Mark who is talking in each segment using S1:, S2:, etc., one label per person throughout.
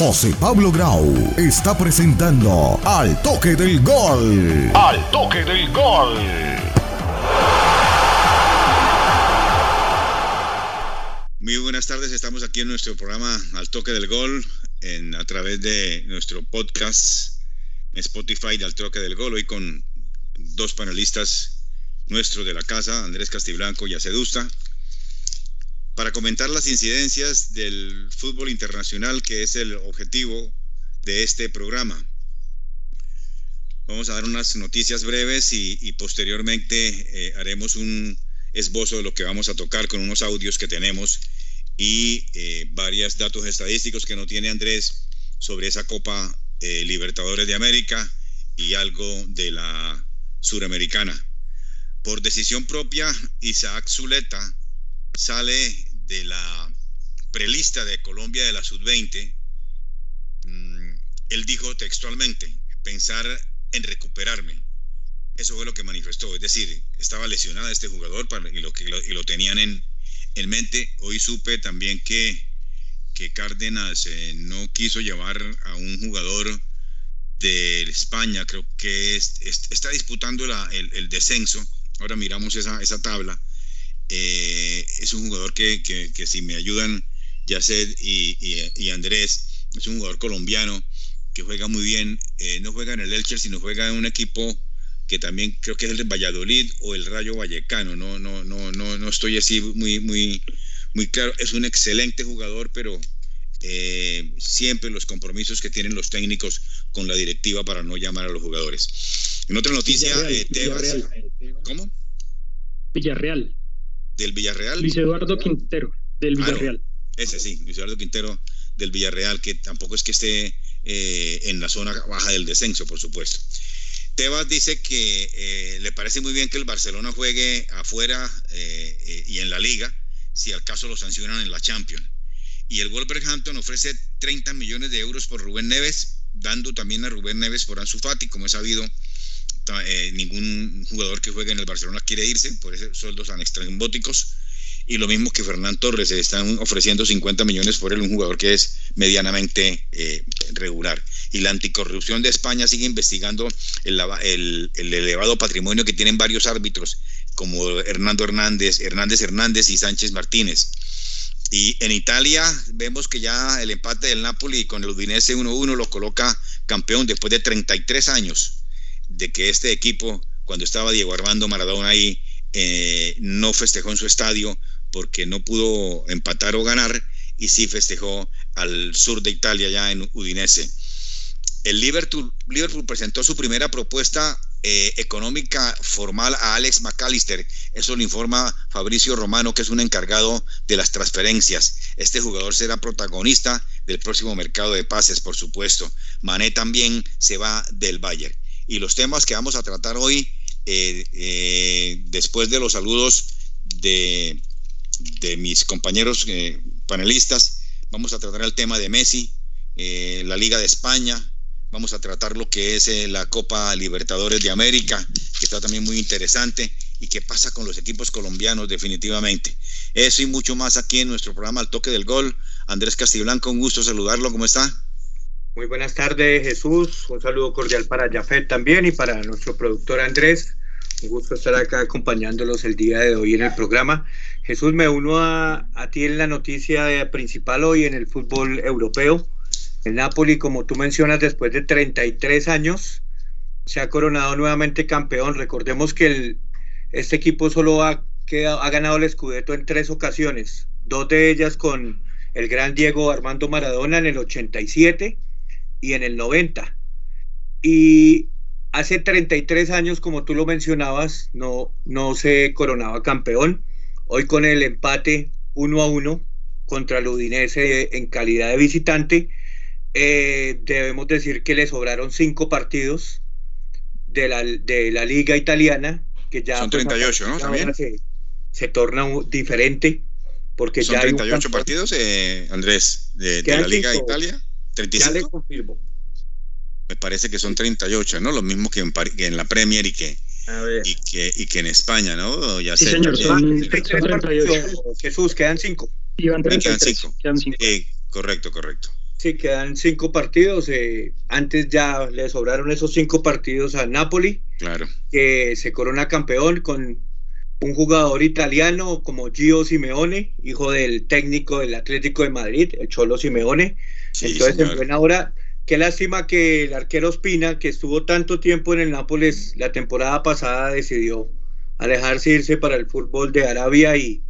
S1: José Pablo Grau está presentando Al Toque del Gol. Al Toque del Gol.
S2: Muy buenas tardes, estamos aquí en nuestro programa Al Toque del Gol en, a través de nuestro podcast Spotify de Al Toque del Gol, hoy con dos panelistas nuestros de la casa, Andrés Castiblanco y Acedusta para comentar las incidencias del fútbol internacional, que es el objetivo de este programa. Vamos a dar unas noticias breves y, posteriormente eh, haremos un esbozo de lo que vamos a tocar con unos audios que tenemos y eh, varios datos estadísticos que no tiene Andrés sobre esa Copa eh, Libertadores de América y algo de la Suramericana. Por decisión propia, Isaac Zuleta sale de la prelista de Colombia de la Sub-20, mm, él dijo textualmente, pensar en recuperarme. Eso fue lo que manifestó, es decir, estaba lesionado este jugador y, lo, y lo tenían en, en mente. Hoy supe también que, que Cárdenas eh, no quiso llevar a un jugador de España, creo que está disputando el, el, descenso. Ahora miramos esa, esa tabla eh, es un jugador que, que, si me ayudan Yaced y, y, Andrés, es un jugador colombiano que juega muy bien, eh, no juega en el Elche, sino juega en un equipo que también creo que es el de Valladolid o el Rayo Vallecano, no, no, no, no, no estoy así muy, muy, muy claro, es un excelente jugador, pero eh, siempre los compromisos que tienen los técnicos con la directiva para no llamar a los jugadores. En otra noticia,
S3: Villarreal,
S2: ¿cómo?
S3: Villarreal
S2: del Villarreal.
S3: Luis Eduardo Quintero, del Villarreal.
S2: ese sí, Luis Eduardo Quintero del Villarreal, que tampoco es que esté eh, en la zona baja del descenso, por supuesto. Tebas dice que eh, le parece muy bien que el Barcelona juegue afuera eh, y en la liga, si al caso lo sancionan en la Champions. Y el Wolverhampton ofrece 30 millones de euros por Rubén Neves, dando también a Rubén Neves por Ansu Fati, como es sabido, eh, ningún jugador que juegue en el Barcelona quiere irse, por esos sueldos tan extrembóticos. Y lo mismo que Fernán Torres, se están ofreciendo 50 millones por él, un jugador que es medianamente eh, regular. Y la anticorrupción de España sigue investigando el, el, elevado patrimonio que tienen varios árbitros, como Hernando Hernández, Hernández Hernández y Sánchez Martínez. Y en Italia vemos que ya el empate del Napoli con el Udinese 1-1 lo coloca campeón después de 33 años de que este equipo, cuando estaba Diego Armando Maradona ahí, eh, no festejó en su estadio porque no pudo empatar o ganar y sí festejó al sur de Italia, ya en Udinese. El Liverpool, Liverpool presentó su primera propuesta eh, económica formal a Alex McAllister. Eso lo informa Fabricio Romano, que es un encargado de las transferencias. Este jugador será protagonista del próximo mercado de pases, por supuesto. Mané también se va del Bayern y los temas que vamos a tratar hoy, eh, eh, después de los saludos de, de mis compañeros eh, panelistas, vamos a tratar el tema de Messi, la Liga de España, vamos a tratar lo que es la Copa Libertadores de América, que está también muy interesante, y qué pasa con los equipos colombianos definitivamente. Eso y mucho más aquí en nuestro programa Al Toque del Gol. Andrés Castiblanco, un gusto saludarlo, ¿cómo está?
S4: Muy buenas tardes, Jesús. Un saludo cordial para Jafet también y para nuestro productor Andrés. Un gusto estar acá acompañándolos el día de hoy en el programa. Jesús, me uno a, ti en la noticia principal hoy en el fútbol europeo. El Napoli, como tú mencionas, después de 33 años, se ha coronado nuevamente campeón. Recordemos que el, este equipo solo ha, ha ganado el Scudetto en tres ocasiones, dos de ellas con el gran Diego Armando Maradona en el 87 y en el 90. Y hace 33 años, como tú lo mencionabas, no, no se coronaba campeón. Hoy con el empate 1 a 1 contra el Udinese en calidad de visitante, eh, debemos decir que le sobraron cinco partidos de la, de la liga italiana, que ya...
S2: Son 38, ¿no? También.
S4: Se, torna diferente. Porque
S2: Son 38 partidos, eh, Andrés, de, de la Liga de Italia. 35. Ya le confirmo. Me parece que son 38, ¿no? Lo mismo que en, en la Premier y que, y que, y que en España, ¿no?
S3: Ya sí, señor, son, 38.
S4: Jesús, quedan 5.
S3: Quedan 36.
S2: Quedan 5. Eh, correcto, correcto.
S4: Sí, quedan cinco partidos. eh, antes ya le sobraron esos cinco partidos al Napoli,
S2: Claro.
S4: que se corona campeón con un jugador italiano como Gio Simeone, hijo del técnico del Atlético de Madrid, el Cholo Simeone.
S2: Sí,
S4: Entonces, en
S2: señor.
S4: buena hora, qué lástima que el arquero Ospina, que estuvo tanto tiempo en el Nápoles la temporada pasada, decidió alejarse, irse para el fútbol de Arabia y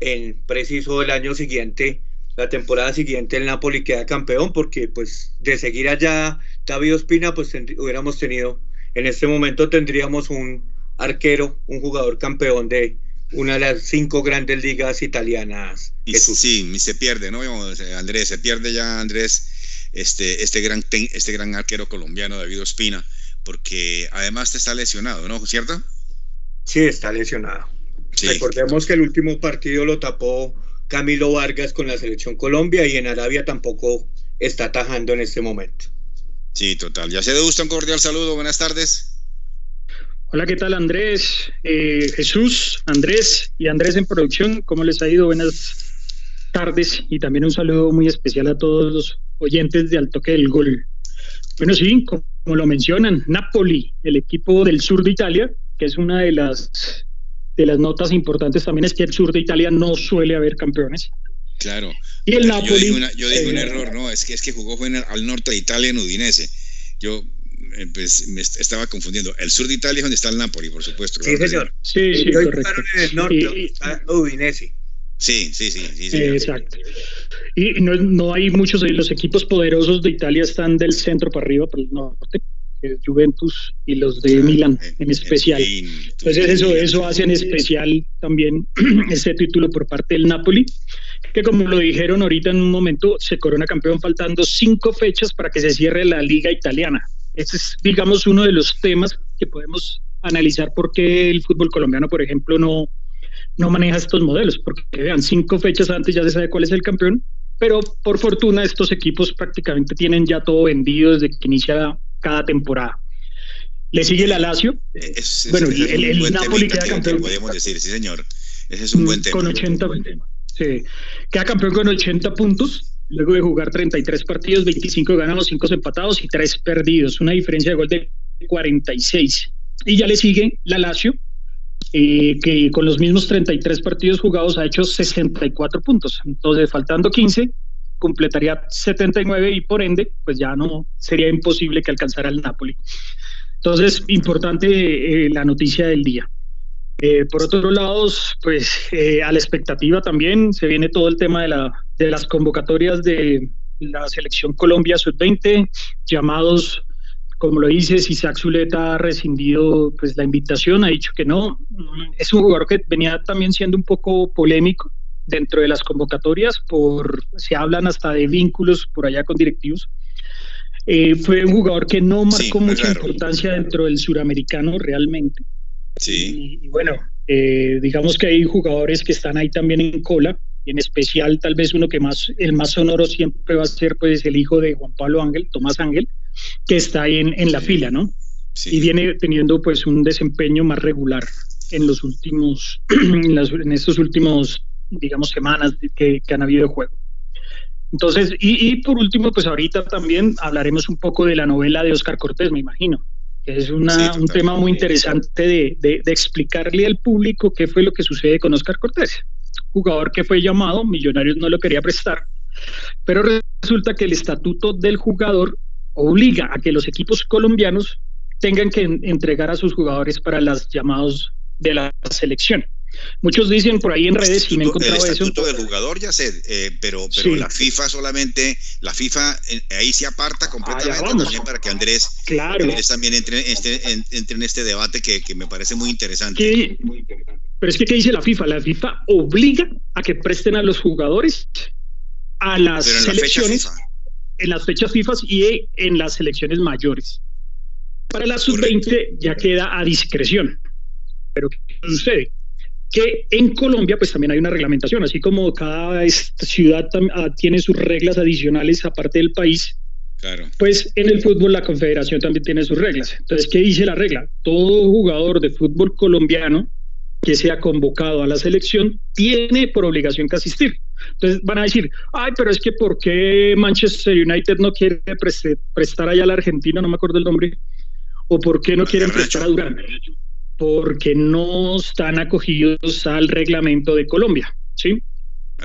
S4: en preciso el año siguiente, la temporada siguiente, el Napoli queda campeón, porque pues de seguir allá David Ospina, pues hubiéramos tenido, en este momento tendríamos un arquero, un jugador campeón de una de las cinco grandes ligas italianas.
S2: Y sí, se pierde, ¿no? Andrés, se pierde ya Andrés, este, este, gran, ten- este gran arquero colombiano, David Ospina, porque además te está lesionado, ¿no? ¿Cierto?
S4: Sí, está lesionado.
S2: Sí.
S4: Recordemos que el último partido lo tapó Camilo Vargas con la selección Colombia y en Arabia tampoco está atajando en este momento.
S2: Sí, total. Ya se gusta un cordial saludo, buenas tardes.
S3: Hola, ¿qué tal Andrés? Eh, Jesús, Andrés y Andrés en producción, ¿cómo les ha ido? Buenas tardes y también un saludo muy especial a todos los oyentes de Al Toque del Gol. Bueno, sí, como, lo mencionan, Napoli, el equipo del sur de Italia, que es una de las, de las notas importantes también es que el sur de Italia no suele haber campeones.
S2: Claro.
S3: Y el
S2: yo
S3: Napoli...
S2: una- yo dije un
S3: eh,
S2: error, ¿no? Es que, es que jugó fue en el- al norte de Italia, en Udinese. Yo pues, me est- estaba confundiendo. El sur de Italia es donde está el Napoli, por supuesto.
S4: Sí, señor.
S3: Sí, sí,
S4: Y hoy
S3: correcto.
S4: jugaron en el norte,
S3: Y-
S4: está Udinese.
S2: Sí, sí, sí.
S3: Eh. Exacto. Y no, no hay muchos, los equipos poderosos de Italia están del centro para arriba, para el norte, que es Juventus y los de
S2: Claro,
S3: Milán
S2: eh,
S3: en especial.
S2: fin,
S3: Entonces eso,
S2: Milan.
S3: eso hace en especial también ese título por parte del Napoli, que como lo dijeron ahorita en un momento, se corona campeón faltando cinco fechas para que se cierre la liga italiana. Ese es, digamos, uno de los temas que podemos analizar por qué el fútbol colombiano, por ejemplo, no, no maneja estos modelos, porque vean, cinco fechas antes ya se sabe cuál es el campeón, pero por fortuna estos equipos prácticamente tienen ya todo vendido desde que inicia cada temporada. Le sigue la Lazio,
S2: Es- es-
S3: bueno,
S2: es
S3: el- el
S2: buen
S3: Napoli queda
S2: que- que
S3: campeón.
S2: podemos decir, sí, señor. Ese es un buen tema.
S3: con 80 sí, queda campeón con 80 puntos luego de jugar 33 partidos 25 ganados 5 empatados y 3 perdidos. Una diferencia de gol de 46 y ya le sigue la Lazio eh, que con los mismos 33 partidos jugados ha hecho 64 puntos. Entonces faltando 15 completaría 79 y por ende pues ya no sería imposible que alcanzara el Napoli. Entonces importante eh, la noticia del día. Eh, por otros lados, pues a la expectativa también se viene todo el tema de, la, de las convocatorias de la selección Colombia sub-20, llamados, como lo dices, Isaac Zuleta ha rescindido pues, la invitación, ha dicho que no. Es un jugador que venía también siendo un poco polémico dentro de las convocatorias, por se hablan hasta de vínculos por allá con directivos. Eh, fue un jugador que no
S2: Sí,
S3: marcó
S2: muy
S3: mucha importancia dentro del suramericano realmente.
S2: Sí.
S3: Y, y bueno, eh, digamos que hay jugadores que están ahí también en cola, y en especial tal vez uno que más, el más sonoro siempre va a ser pues el hijo de Juan Pablo Ángel, Tomás Ángel, que está ahí en, en la
S2: Sí.
S3: fila, ¿no?
S2: sí.
S3: Y viene teniendo pues un desempeño más regular en los últimos, en, las, en estos últimos, digamos, semanas que, que han habido de juego. Entonces, y, y por último, pues ahorita también hablaremos un poco de la novela de Oscar Cortés, me imagino que es una,
S2: Sí,
S3: un tema muy interesante de, de, de explicarle al público qué fue lo que sucede con Oscar Cortés, jugador que fue llamado, Millonarios no lo quería prestar, pero resulta que el estatuto del jugador obliga a que los equipos colombianos tengan que en- entregar a sus jugadores para las llamados de la selección. Muchos dicen por ahí en redes, y me he
S2: el
S3: encontrado eso,
S2: estatuto del jugador ya sé, eh, pero, pero
S3: Sí.
S2: la FIFA solamente, la FIFA eh, ahí se aparta completamente
S3: vamos.
S2: también para que Andrés,
S3: claro,
S2: Andrés también entre, este, en- entre en este debate que, que me parece muy interesante.
S3: que, pero es que ¿qué dice la FIFA? La FIFA obliga a que presten a los jugadores a las
S2: en
S3: selecciones en las fechas FIFA y en las selecciones mayores. Para la sub-20 ya queda a discreción. Pero ¿qué sucede? Que en Colombia pues también hay una reglamentación, así como cada ciudad ah, tiene sus reglas adicionales aparte del país,
S2: Claro.
S3: pues en el fútbol la confederación también tiene sus reglas. Entonces, ¿qué dice la regla? Todo jugador de fútbol colombiano que sea convocado a la selección tiene por obligación que asistir. Entonces van a decir, ay, pero es que ¿por qué Manchester United no quiere prestar allá a la Argentina? No me acuerdo el nombre. ¿O por qué no quieren prestar a Durán? Porque no están acogidos al reglamento de Colombia, ¿sí?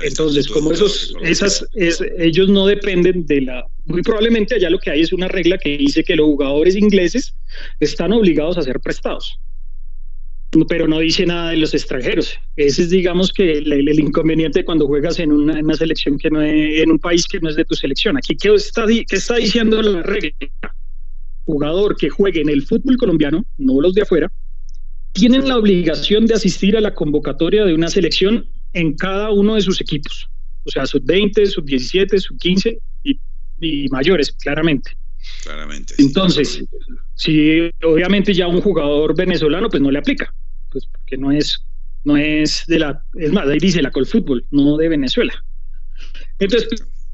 S3: Entonces, como esos, esas, ellos no dependen de la, muy probablemente allá lo que hay es una regla que dice que los jugadores ingleses están obligados a ser prestados, pero no dice nada de los extranjeros. Ese es, digamos, que el, inconveniente cuando juegas en una, selección que no es, en un país que no es de tu selección. Aquí, ¿qué está, qué está diciendo la regla? Jugador que juegue en el fútbol colombiano, no los de afuera, tienen la obligación de asistir a la convocatoria de una selección en cada uno de sus equipos, o sea, sub 20, sub 17, sub 15 y, mayores, claramente.
S2: Claramente.
S3: Entonces, si obviamente ya un jugador venezolano, pues no le aplica, pues porque no es, no es de la, es más, ahí dice la Colfútbol, no de Venezuela. Entonces,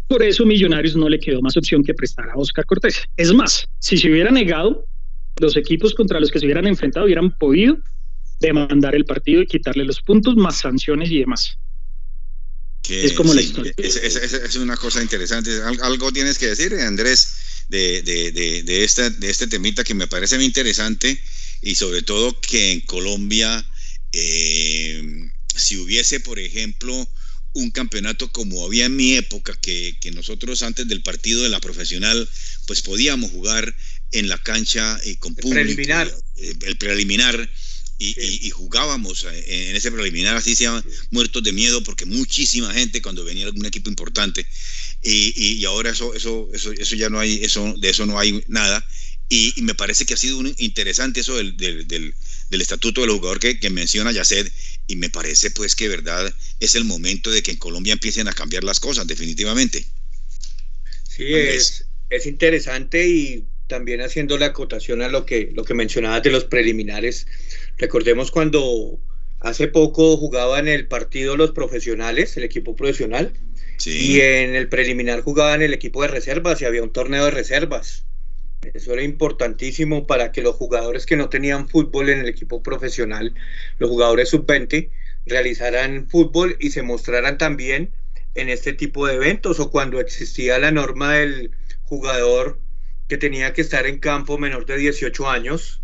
S3: por eso Millonarios no le quedó más opción que prestar a Oscar Cortés. Es más, si se hubiera negado, los equipos contra los que se hubieran enfrentado hubieran podido demandar el partido y quitarle los puntos, más sanciones y demás.
S2: es como la historia. Es, una cosa interesante. Algo tienes que decir, Andrés, de, de, de, de, esta, de este temita que me parece muy interesante y sobre todo que en Colombia, eh, si hubiese, por ejemplo, un campeonato como había en mi época, que, que, nosotros antes del partido de la profesional, pues podíamos jugar en la cancha y con público.
S4: El preliminar.
S2: Eh, el preliminar y, jugábamos eh, en ese preliminar, así se llama, muertos de miedo, porque muchísima gente cuando venía algún equipo importante, y, y, ahora eso, eso, eso, eso ya no hay, eso, de eso no hay nada, y, me parece que ha sido un interesante eso del, del, del, estatuto del jugador que, que menciona Yaced, y me parece pues que verdad es el momento de que en Colombia empiecen a cambiar las cosas, definitivamente.
S4: Sí, es, es interesante y también haciendo la acotación a lo que, lo que mencionabas de los preliminares, recordemos cuando hace poco jugaban el partido los profesionales, el equipo profesional, y en el preliminar jugaban el equipo de reservas y había un torneo de reservas. Eso era importantísimo para que los jugadores que no tenían fútbol en el equipo profesional, los jugadores sub-20, realizaran fútbol y se mostraran también en este tipo de eventos o cuando existía la norma del jugador que tenía que estar en campo menor de 18 años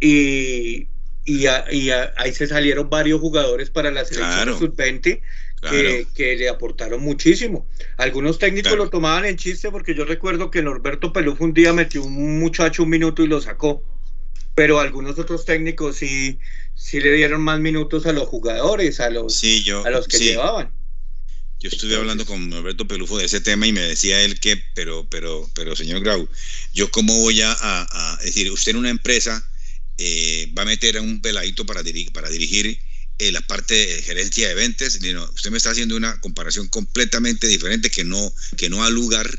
S4: y, y, ahí se salieron varios jugadores para la selección sub-20 que, le aportaron muchísimo. Algunos técnicos lo tomaban en chiste porque yo recuerdo que Norberto Peluf un día metió un muchacho un minuto y lo sacó. Pero algunos otros técnicos sí, sí le dieron más minutos a los jugadores, a los, a los que llevaban.
S2: Yo estuve hablando con Alberto Pelufo de ese tema y me decía él que, pero, pero, pero, señor Grau, yo cómo voy a, decir, usted en una empresa eh, va a meter a un peladito para, dirigir, para dirigir eh, la parte de gerencia de ventas. usted me está haciendo una comparación completamente diferente que no, que no ha lugar.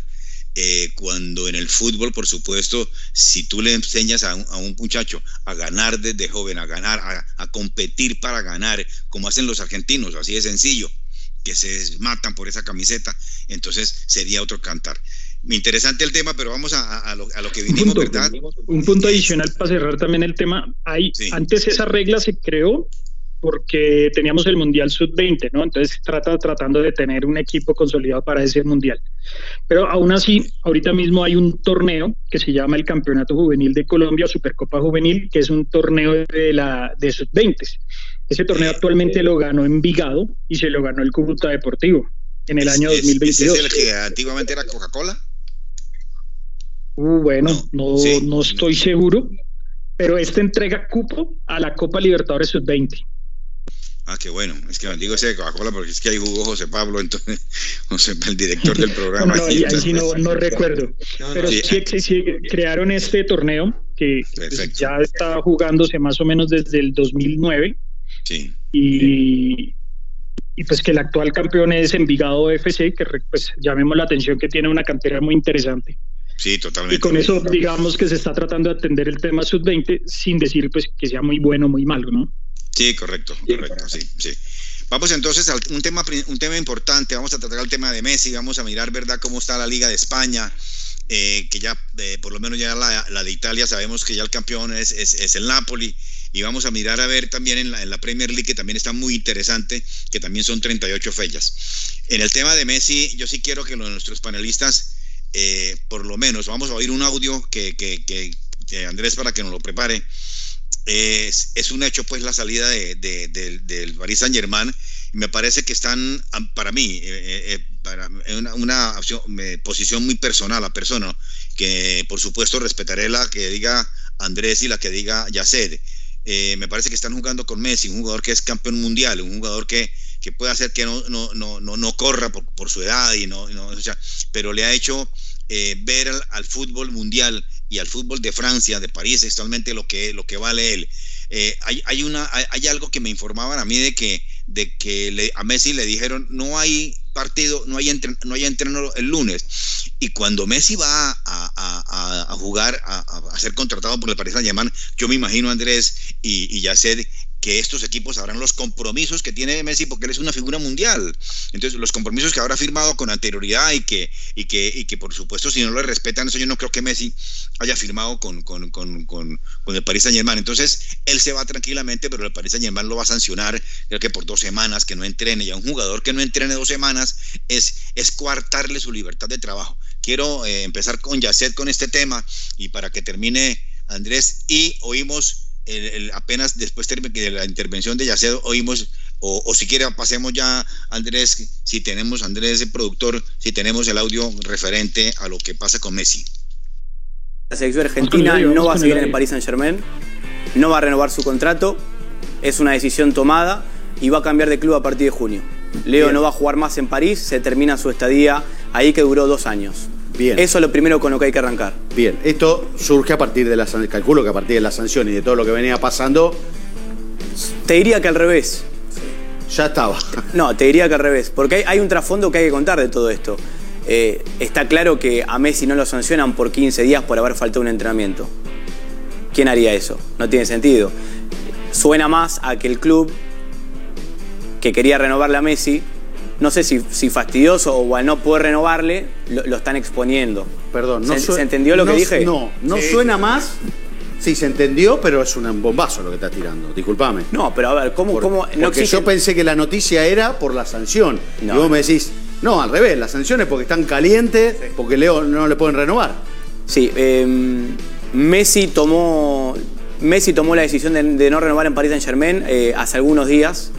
S2: Eh, cuando en el fútbol, por supuesto, si tú le enseñas a un, muchacho a ganar desde joven, a ganar, a, a competir para ganar, como hacen los argentinos, así de sencillo, que se matan por esa camiseta, entonces sería otro cantar. Interesante el tema, pero vamos a, lo, que vinimos, ¿verdad?
S3: Un punto adicional para cerrar también el tema. Hay, Antes esa regla se creó porque teníamos el Mundial Sub-20, ¿no? Entonces trata tratando de tener un equipo consolidado para ese Mundial. Pero aún así, ahorita mismo hay un torneo que se llama el Campeonato Juvenil de Colombia, Supercopa Juvenil, que es un torneo de, la, de Sub-20. Ese torneo actualmente lo ganó Envigado y se lo ganó el Cúcuta Deportivo en el año 2022.
S2: ¿Es el que antiguamente era Coca-Cola?
S3: Uh, bueno, no, no, estoy seguro, pero este entrega cupo a la Copa Libertadores Sub-20.
S2: Ah, qué bueno. Es que digo ese de Coca-Cola porque es que hay Hugo José Pablo, entonces, José, el director del programa.
S3: no, ahí, sí no, no recuerdo. Pero sí, sí, crearon este torneo que ya está jugándose más o menos desde el 2009
S2: Sí.
S3: Y, y pues que el actual campeón es Envigado FC, que pues llamemos la atención que tiene una cantera muy interesante.
S2: Sí, totalmente.
S3: Y con eso digamos que se está tratando de atender el tema sub-20 sin decir pues que sea muy bueno o muy malo, ¿no?
S2: Sí, correcto, correcto, sí, sí. Vamos entonces a un tema, un tema importante, vamos a tratar el tema de Messi, vamos a mirar, ¿verdad?, cómo está la Liga de España, eh, que ya, eh, por lo menos ya la, la, de Italia, sabemos que ya el campeón es, es, es el Napoli, y vamos a mirar a ver también en la, en la Premier League, que también está muy interesante, que también son 38 fechas. En el tema de Messi, yo sí quiero que nuestros panelistas, eh, por lo menos, vamos a oír un audio que, Andrés para que nos lo prepare. Es, un hecho pues la salida de, de, del Paris Saint Germain me parece que están para mí eh, eh, para una, posición muy personal la persona que por supuesto respetaré la que diga Andrés y la que diga Yaced eh, me parece que están jugando con Messi, un jugador que es campeón mundial, un jugador que, que puede hacer que no, no, no, no, corra por, por, su edad, y no, no o sea, pero le ha hecho eh, ver al, fútbol mundial y al fútbol de Francia, de París, actualmente lo que, lo que vale él. Eh, hay, hay, una, hay, algo que me informaban a mí de que, de que le, a Messi le dijeron no hay partido, no hay, no hay entreno el lunes. Y cuando Messi va a, a, jugar, a, ser contratado por el Paris Saint Germain, yo me imagino Andrés y, y Yaced que estos equipos sabrán los compromisos que tiene Messi porque él es una figura mundial. Entonces, los compromisos que habrá firmado con anterioridad y que, y que, y que por supuesto, si no lo respetan, eso yo no creo que Messi haya firmado con, con, con, con, el Paris Saint Germain. Entonces, él se va tranquilamente, pero el Paris Saint Germain lo va a sancionar, creo que por dos semanas, que no entrene. Y a un jugador que no entrene dos semanas es, es coartarle su libertad de trabajo. Quiero eh, empezar con Yacet con este tema y para que termine Andrés y oímos apenas después de la intervención de Yacedo oímos, o, o, si quiere pasemos ya, Andrés, si tenemos, Andrés, el productor, si tenemos el audio referente a lo que pasa con Messi.
S5: La selección argentina no va a seguir en el Paris Saint Germain, no va a renovar su contrato, es una decisión tomada y va a cambiar de club a partir de junio. Leo no va a jugar más en París, se termina su estadía ahí que duró dos años. Bien. Eso es lo primero con lo que hay que arrancar.
S6: Bien, esto surge a partir de la calculo que a partir de la sanción y de todo lo que venía pasando.
S5: Te diría que al revés.
S6: Ya estaba.
S5: No, te diría que al revés, porque hay, un trasfondo que hay que contar de todo esto. Eh, está claro que a Messi no lo sancionan por 15 días por haber faltado un entrenamiento. ¿Quién haría eso? No tiene sentido. Suena más a que el club que quería renovarle a Messi no sé si, si fastidioso o al no poder renovarle, lo, están exponiendo.
S6: Perdón,
S5: no ¿Se, entendió lo que dije?
S6: No, no suena más. Sí, se entendió, pero es un bombazo lo que está tirando. Disculpame.
S5: No, pero a ver, ¿cómo, cómo
S6: no Porque yo pensé que la noticia era por la sanción. y vos me decís, no, al revés, la sanción es porque están calientes, porque Leo no le pueden renovar.
S5: Sí, em, Messi tomó. Messi tomó la decisión de, no renovar en Paris Saint Germain eh, hace algunos días.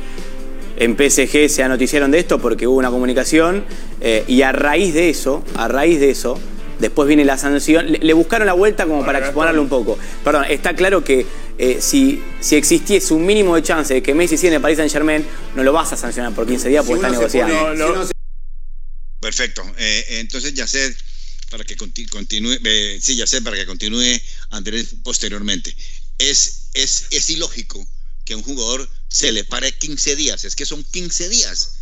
S5: En PSG se anoticiaron de esto porque hubo una comunicación eh, y a raíz de eso, a raíz de eso, después viene la sanción. Le, buscaron la vuelta como para exponerlo un poco. Perdón, está claro que eh, si, si existiese un mínimo de chance de que Messi siga en el Paris Saint Germain, no lo vas a sancionar por 15 días porque está negociando.
S2: Perfecto. Eh, entonces ya sé para que continúe, sí, ya sé, para que continúe Andrés posteriormente. Es, es, es ilógico que un jugador se le pare 15 días. Es que son 15 días.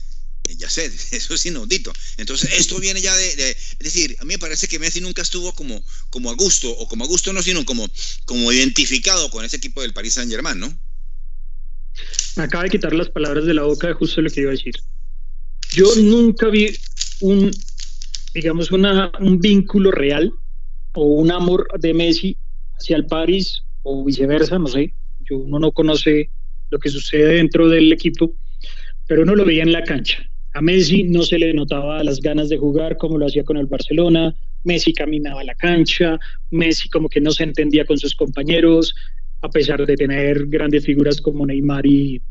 S2: Eh, ya sé, eso es inaudito. Entonces, esto viene ya de, Es decir, a mí me parece que Messi nunca estuvo como, como a gusto, o como a gusto no, sino como, como identificado con ese equipo del Paris Saint-Germain, ¿no?
S3: Me acaba de quitar las palabras de la boca de justo lo que iba a decir. Yo nunca vi un, digamos, una, un vínculo real o un amor de Messi hacia el Paris o viceversa, no sé. Yo, uno no conoce lo que sucede dentro del equipo, pero uno lo veía en la cancha. A Messi no se le notaba las ganas de jugar como lo hacía con el Barcelona, Messi caminaba a la cancha, Messi como que no se entendía con sus compañeros, a pesar de tener grandes figuras como Neymar y,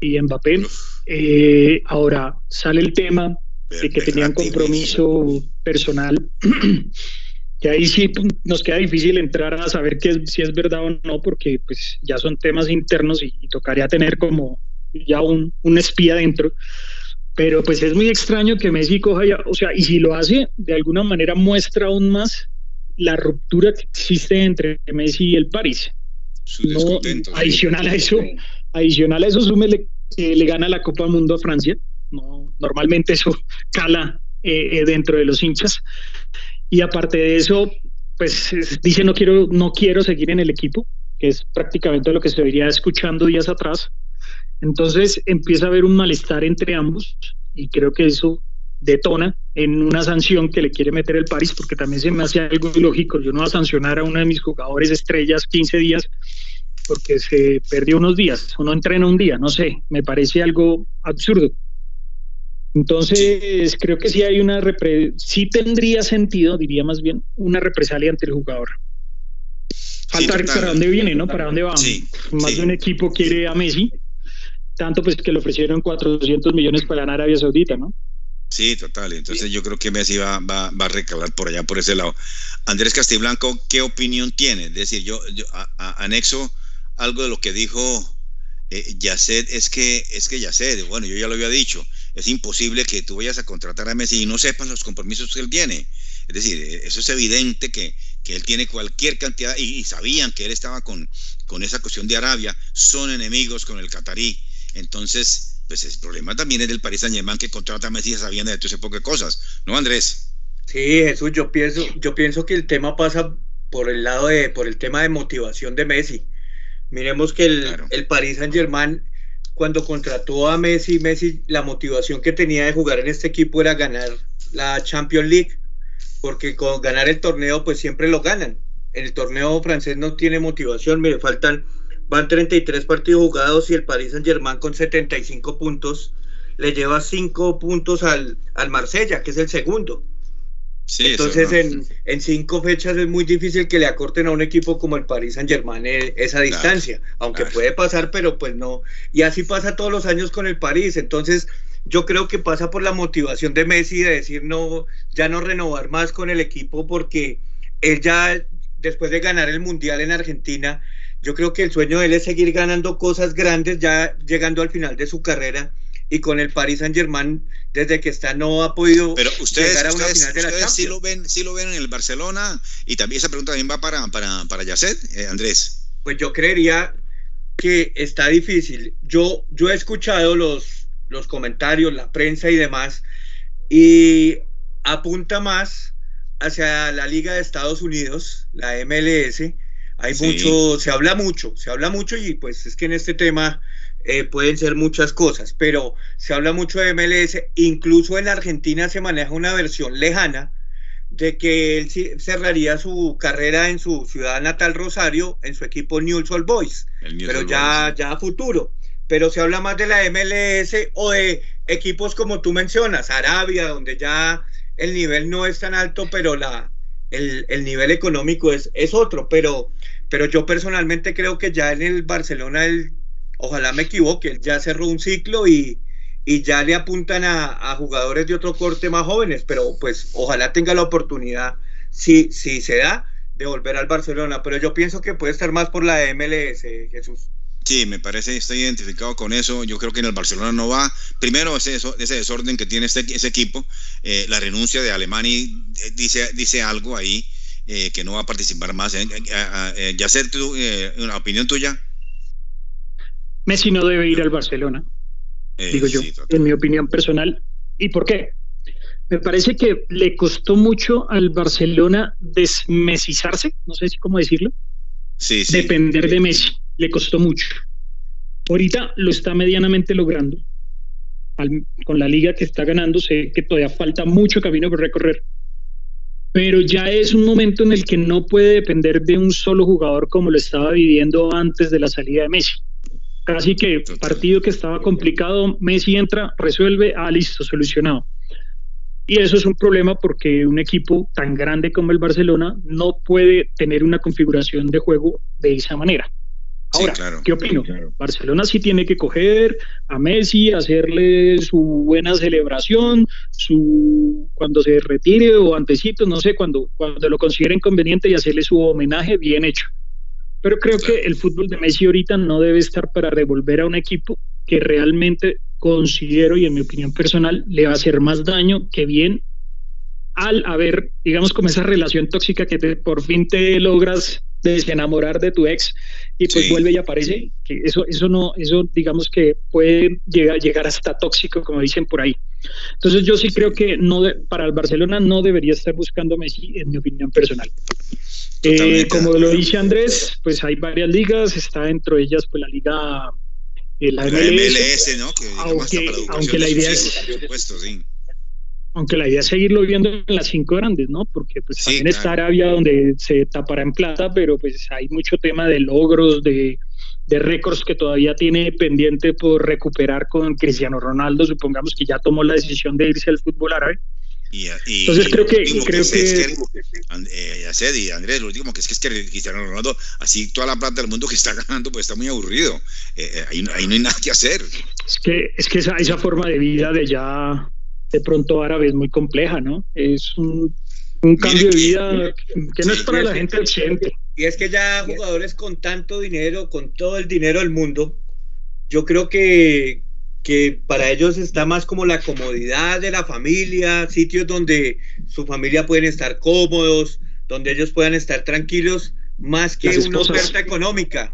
S3: y Mbappé. Eh, ahora sale el tema de que tenían compromiso personal que ahí sí nos queda difícil entrar a saber que, si es verdad o no, porque pues ya son temas internos y, tocaría tener como ya un, un, espía dentro. Pero pues es muy extraño que Messi coja ya, o sea, y si lo hace, de alguna manera muestra aún más la ruptura que existe entre Messi y el París. No, adicional a eso, adicional a eso, súmele que le gana la Copa Mundo a Francia. No, normalmente eso cala eh, eh, dentro de los hinchas. Y aparte de eso, pues dice no quiero, no quiero seguir en el equipo, que es prácticamente lo que se vería escuchando días atrás. Entonces empieza a haber un malestar entre ambos y creo que eso detona en una sanción que le quiere meter el París, porque también se me hace algo ilógico. Yo no voy a sancionar a uno de mis jugadores estrellas 15 días porque se perdió unos días, uno entrena un día, no sé, me parece algo absurdo. Entonces, creo que sí hay una sí tendría sentido, diría más bien, una represalia ante el jugador. Falta ver para dónde viene, ¿no? Para dónde va. más de un equipo quiere a Messi, tanto pues que le ofrecieron 400 millones para ganar Arabia Saudita, ¿no?
S2: Sí, total. Entonces yo creo que Messi va, va, va, a recabar por allá, por ese lado. Andrés Castiblanco, ¿qué opinión tiene? Es decir, yo, anexo algo de lo que dijo eh, Yacet, es que, es que Yacet, bueno, yo ya lo había dicho, es imposible que tú vayas a contratar a Messi y no sepas los compromisos que él tiene. Es decir, eh, eso es evidente que, que él tiene cualquier cantidad, y, sabían que él estaba con, con esa cuestión de Arabia, son enemigos con el catarí. Entonces, pues el problema también es del Paris Saint Germain que contrata a Messi sabiendo de todo ese poco de cosas, ¿no, Andrés?
S4: Sí, Jesús, yo pienso, yo pienso que el tema pasa por el lado de, por el tema de motivación de Messi. Miremos que el, el Paris Saint Germain, cuando contrató a Messi, Messi, la motivación que tenía de jugar en este equipo era ganar la Champions League, porque con ganar el torneo, pues siempre lo ganan. El torneo francés no tiene motivación, me faltan Van 33 partidos jugados y el Paris Saint Germain con 75 puntos le lleva 5 puntos al, al Marsella, que es el segundo. Entonces, en, en, cinco fechas es muy difícil que le acorten a un equipo como el Paris Saint Germain eh, esa distancia, aunque puede pasar, pero pues no. Y así pasa todos los años con el París. Entonces, yo creo que pasa por la motivación de Messi de decir no, ya no renovar más con el equipo porque él ya, después de ganar el Mundial en Argentina, yo creo que el sueño de él es seguir ganando cosas grandes ya llegando al final de su carrera y con el Paris Saint Germain desde que está no ha podido
S2: Pero ustedes, llegar a una final de la Champions. Sí lo ven, sí lo ven en el Barcelona y también esa pregunta también va para para para Yacet, eh, Andrés.
S4: Pues yo creería que está difícil. Yo yo he escuchado los los comentarios, la prensa y demás y apunta más hacia la Liga de Estados Unidos, la MLS, hay mucho, se habla mucho, se habla mucho y pues es que en este tema eh, pueden ser muchas cosas, pero se habla mucho de MLS, incluso en Argentina se maneja una versión lejana de que él cerraría su carrera en su ciudad natal Rosario, en su equipo Newell's Old Boys, pero ya, ya a futuro. Pero se habla más de la MLS o de equipos como tú mencionas, Arabia, donde ya el nivel no es tan alto, pero la, el, nivel económico es, es otro, pero, pero yo personalmente creo que ya en el Barcelona, el, ojalá me equivoque, ya cerró un ciclo y, y ya le apuntan a, jugadores de otro corte más jóvenes, pero pues ojalá tenga la oportunidad, si, si se da, de volver al Barcelona, pero yo pienso que puede estar más por la MLS, Jesús.
S2: Sí, me parece, estoy identificado con eso. Yo creo que en el Barcelona no va. Primero, ese, ese desorden que tiene este, ese equipo, eh, la renuncia de Alemania eh, dice, dice algo ahí eh, que no va a participar más. ya sé, tu, una opinión tuya.
S3: Messi no debe ir al Barcelona, digo yo, en mi opinión personal. ¿Y por qué? Me parece que le costó mucho al Barcelona desmesizarse, no sé si cómo decirlo, sí, depender de Messi le costó mucho. Ahorita lo está medianamente logrando. con la liga que está ganando, sé que todavía falta mucho camino por recorrer. Pero ya es un momento en el que no puede depender de un solo jugador como lo estaba viviendo antes de la salida de Messi. Casi que partido que estaba complicado, Messi entra, resuelve, ah, listo, solucionado. Y eso es un problema porque un equipo tan grande como el Barcelona no puede tener una configuración de juego de esa manera. Ahora, ¿qué opino? Barcelona sí tiene que coger a Messi, hacerle su buena celebración, su cuando se retire o antecito, no sé, cuando, cuando lo consideren conveniente y hacerle su homenaje bien hecho. Pero creo que el fútbol de Messi ahorita no debe estar para devolver a un equipo que realmente considero y en mi opinión personal le va a hacer más daño que bien al haber, digamos, como esa relación tóxica que por fin te logras desenamorar de tu ex y pues vuelve y aparece, que eso, eso no, eso digamos que puede llegar, llegar hasta tóxico, como dicen por ahí. Entonces yo sí creo que no para el Barcelona no debería estar buscando Messi, en mi opinión personal. Eh, como lo dice Andrés, pues hay varias ligas, está dentro de ellas pues la liga
S2: eh, la, MLS, ¿no?
S3: aunque, la idea es, aunque la idea es seguirlo viendo en las cinco grandes, ¿no? Porque pues también está Arabia donde se tapará en plata, pero pues hay mucho tema de logros, de, de récords que todavía tiene pendiente por recuperar con Cristiano Ronaldo, supongamos que ya tomó la decisión de irse al fútbol árabe.
S2: Y, Entonces creo que, creo que, eh, y Andrés, lo último que es que es que Cristiano Ronaldo, así toda la plata del mundo que está ganando, pues está muy aburrido. Eh, eh, ahí, no hay nada que hacer.
S3: Es que, es que esa, esa forma de vida de ya de pronto árabe es muy compleja, ¿no? Es un, un cambio de vida que no es para la gente occidente.
S4: Y es que ya jugadores con tanto dinero, con todo el dinero del mundo, yo creo que, que para ellos está más como la comodidad de la familia, sitios donde su familia pueden estar cómodos, donde ellos puedan estar tranquilos, más que una oferta económica.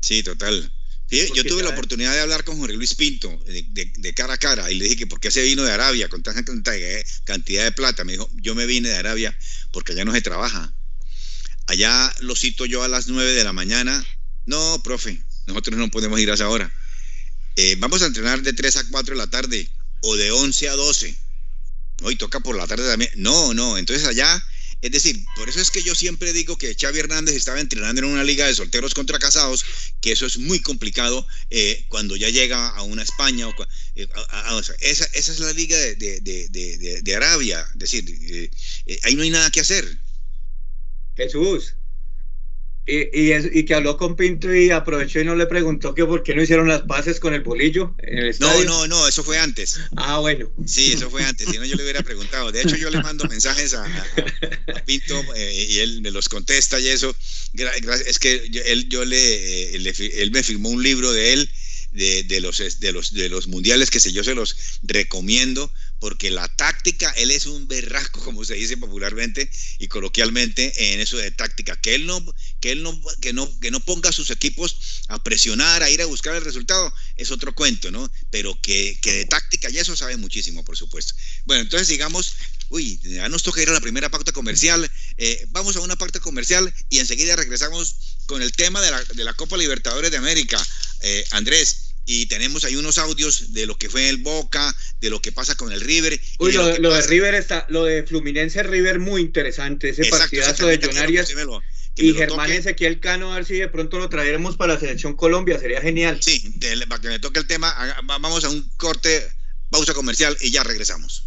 S2: Sí, total. yo tuve la oportunidad de hablar con Jorge Luis Pinto de, cara a cara y le dije que por qué se vino de Arabia con tanta cantidad de plata. Me dijo, yo me vine de Arabia porque allá no se trabaja. Allá lo cito yo a las 9 de la mañana. No, profe, nosotros no podemos ir a esa hora. Eh, vamos a entrenar de 3 a 4 de la tarde o de 11 a 12. Hoy toca por la tarde también. No, no, entonces allá, es decir, por eso es que yo siempre digo que Xavi Hernández estaba entrenando en una liga de solteros contra casados, que eso es muy complicado eh, cuando ya llega a una España. O, eh, esa, esa, es la liga de, de, de Arabia, es decir, ahí no hay nada que hacer.
S4: Jesús, y, y, que habló con Pinto y aprovechó y no le preguntó que por qué no hicieron las paces con el bolillo en el
S2: No, no, no, eso fue antes.
S4: Ah, bueno.
S2: Sí, eso fue antes, si no yo le hubiera preguntado. De hecho, yo le mando mensajes a, Pinto eh, y él me los contesta y eso. Es que él, yo le, eh, él me firmó un libro de él de, de, los, de, los, de los mundiales que yo se los recomiendo porque la táctica, él es un berrasco, como se dice popularmente y coloquialmente en eso de táctica, que él no, que él no, que no, que no ponga a sus equipos a presionar, a ir a buscar el resultado, es otro cuento, ¿no? Pero que, que de táctica y eso sabe muchísimo, por supuesto. Bueno, entonces digamos, uy, ya nos toca ir a la primera pauta comercial, eh, vamos a una pauta comercial y enseguida regresamos con el tema de la, de la Copa Libertadores de América. Eh, Andrés, y tenemos ahí unos audios de lo que fue el Boca, de lo que pasa con el River.
S4: Uy, lo, de, River está, lo de Fluminense River muy interesante, ese partidazo de Jonarias. y Germán Ezequiel Cano, a ver si de pronto lo traeremos para la selección Colombia, sería genial.
S2: Sí, para que me toque el tema, vamos a un corte, pausa comercial y ya regresamos.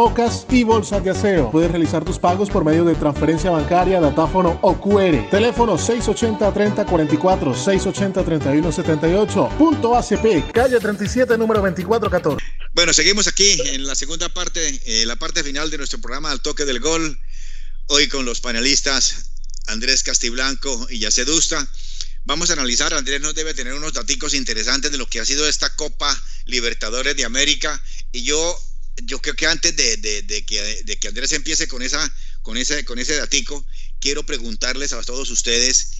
S7: tapabocas y bolsas de aseo. Puedes realizar tus pagos por medio de transferencia bancaria, datáfono o QR. Teléfono 680-3044, 680-3178. Punto ACP, calle 37, número 2414.
S2: Bueno, seguimos aquí en la segunda parte, eh, la parte final de nuestro programa Al Toque del Gol. Hoy con los panelistas Andrés Castiblanco y Yacedusta. Vamos a analizar, Andrés nos debe tener unos datos interesantes de lo que ha sido esta Copa Libertadores de América. Y yo yo creo que antes de, que, Andrés empiece con, esa, con, ese, con ese datico, quiero preguntarles a todos ustedes,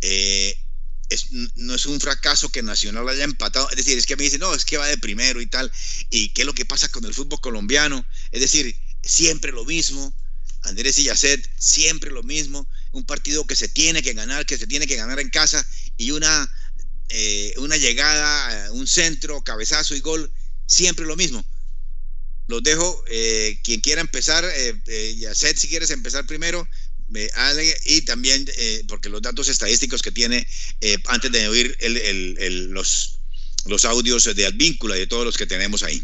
S2: eh, no es un fracaso que Nacional haya empatado, es decir, es que me dicen, no, es que va de primero y tal, y qué es lo que pasa con el fútbol colombiano, es decir, siempre lo mismo, Andrés y Yacet, siempre lo mismo, un partido que se tiene que ganar, que se tiene que ganar en casa, y una, eh, una llegada, un centro, cabezazo y gol, siempre lo mismo. Los dejo, eh, quien quiera empezar, eh, eh, Yacet, si quieres empezar primero, Ale, y también, eh, porque los datos estadísticos que tiene, antes de oír los, los audios de Advíncula y de todos los que tenemos ahí.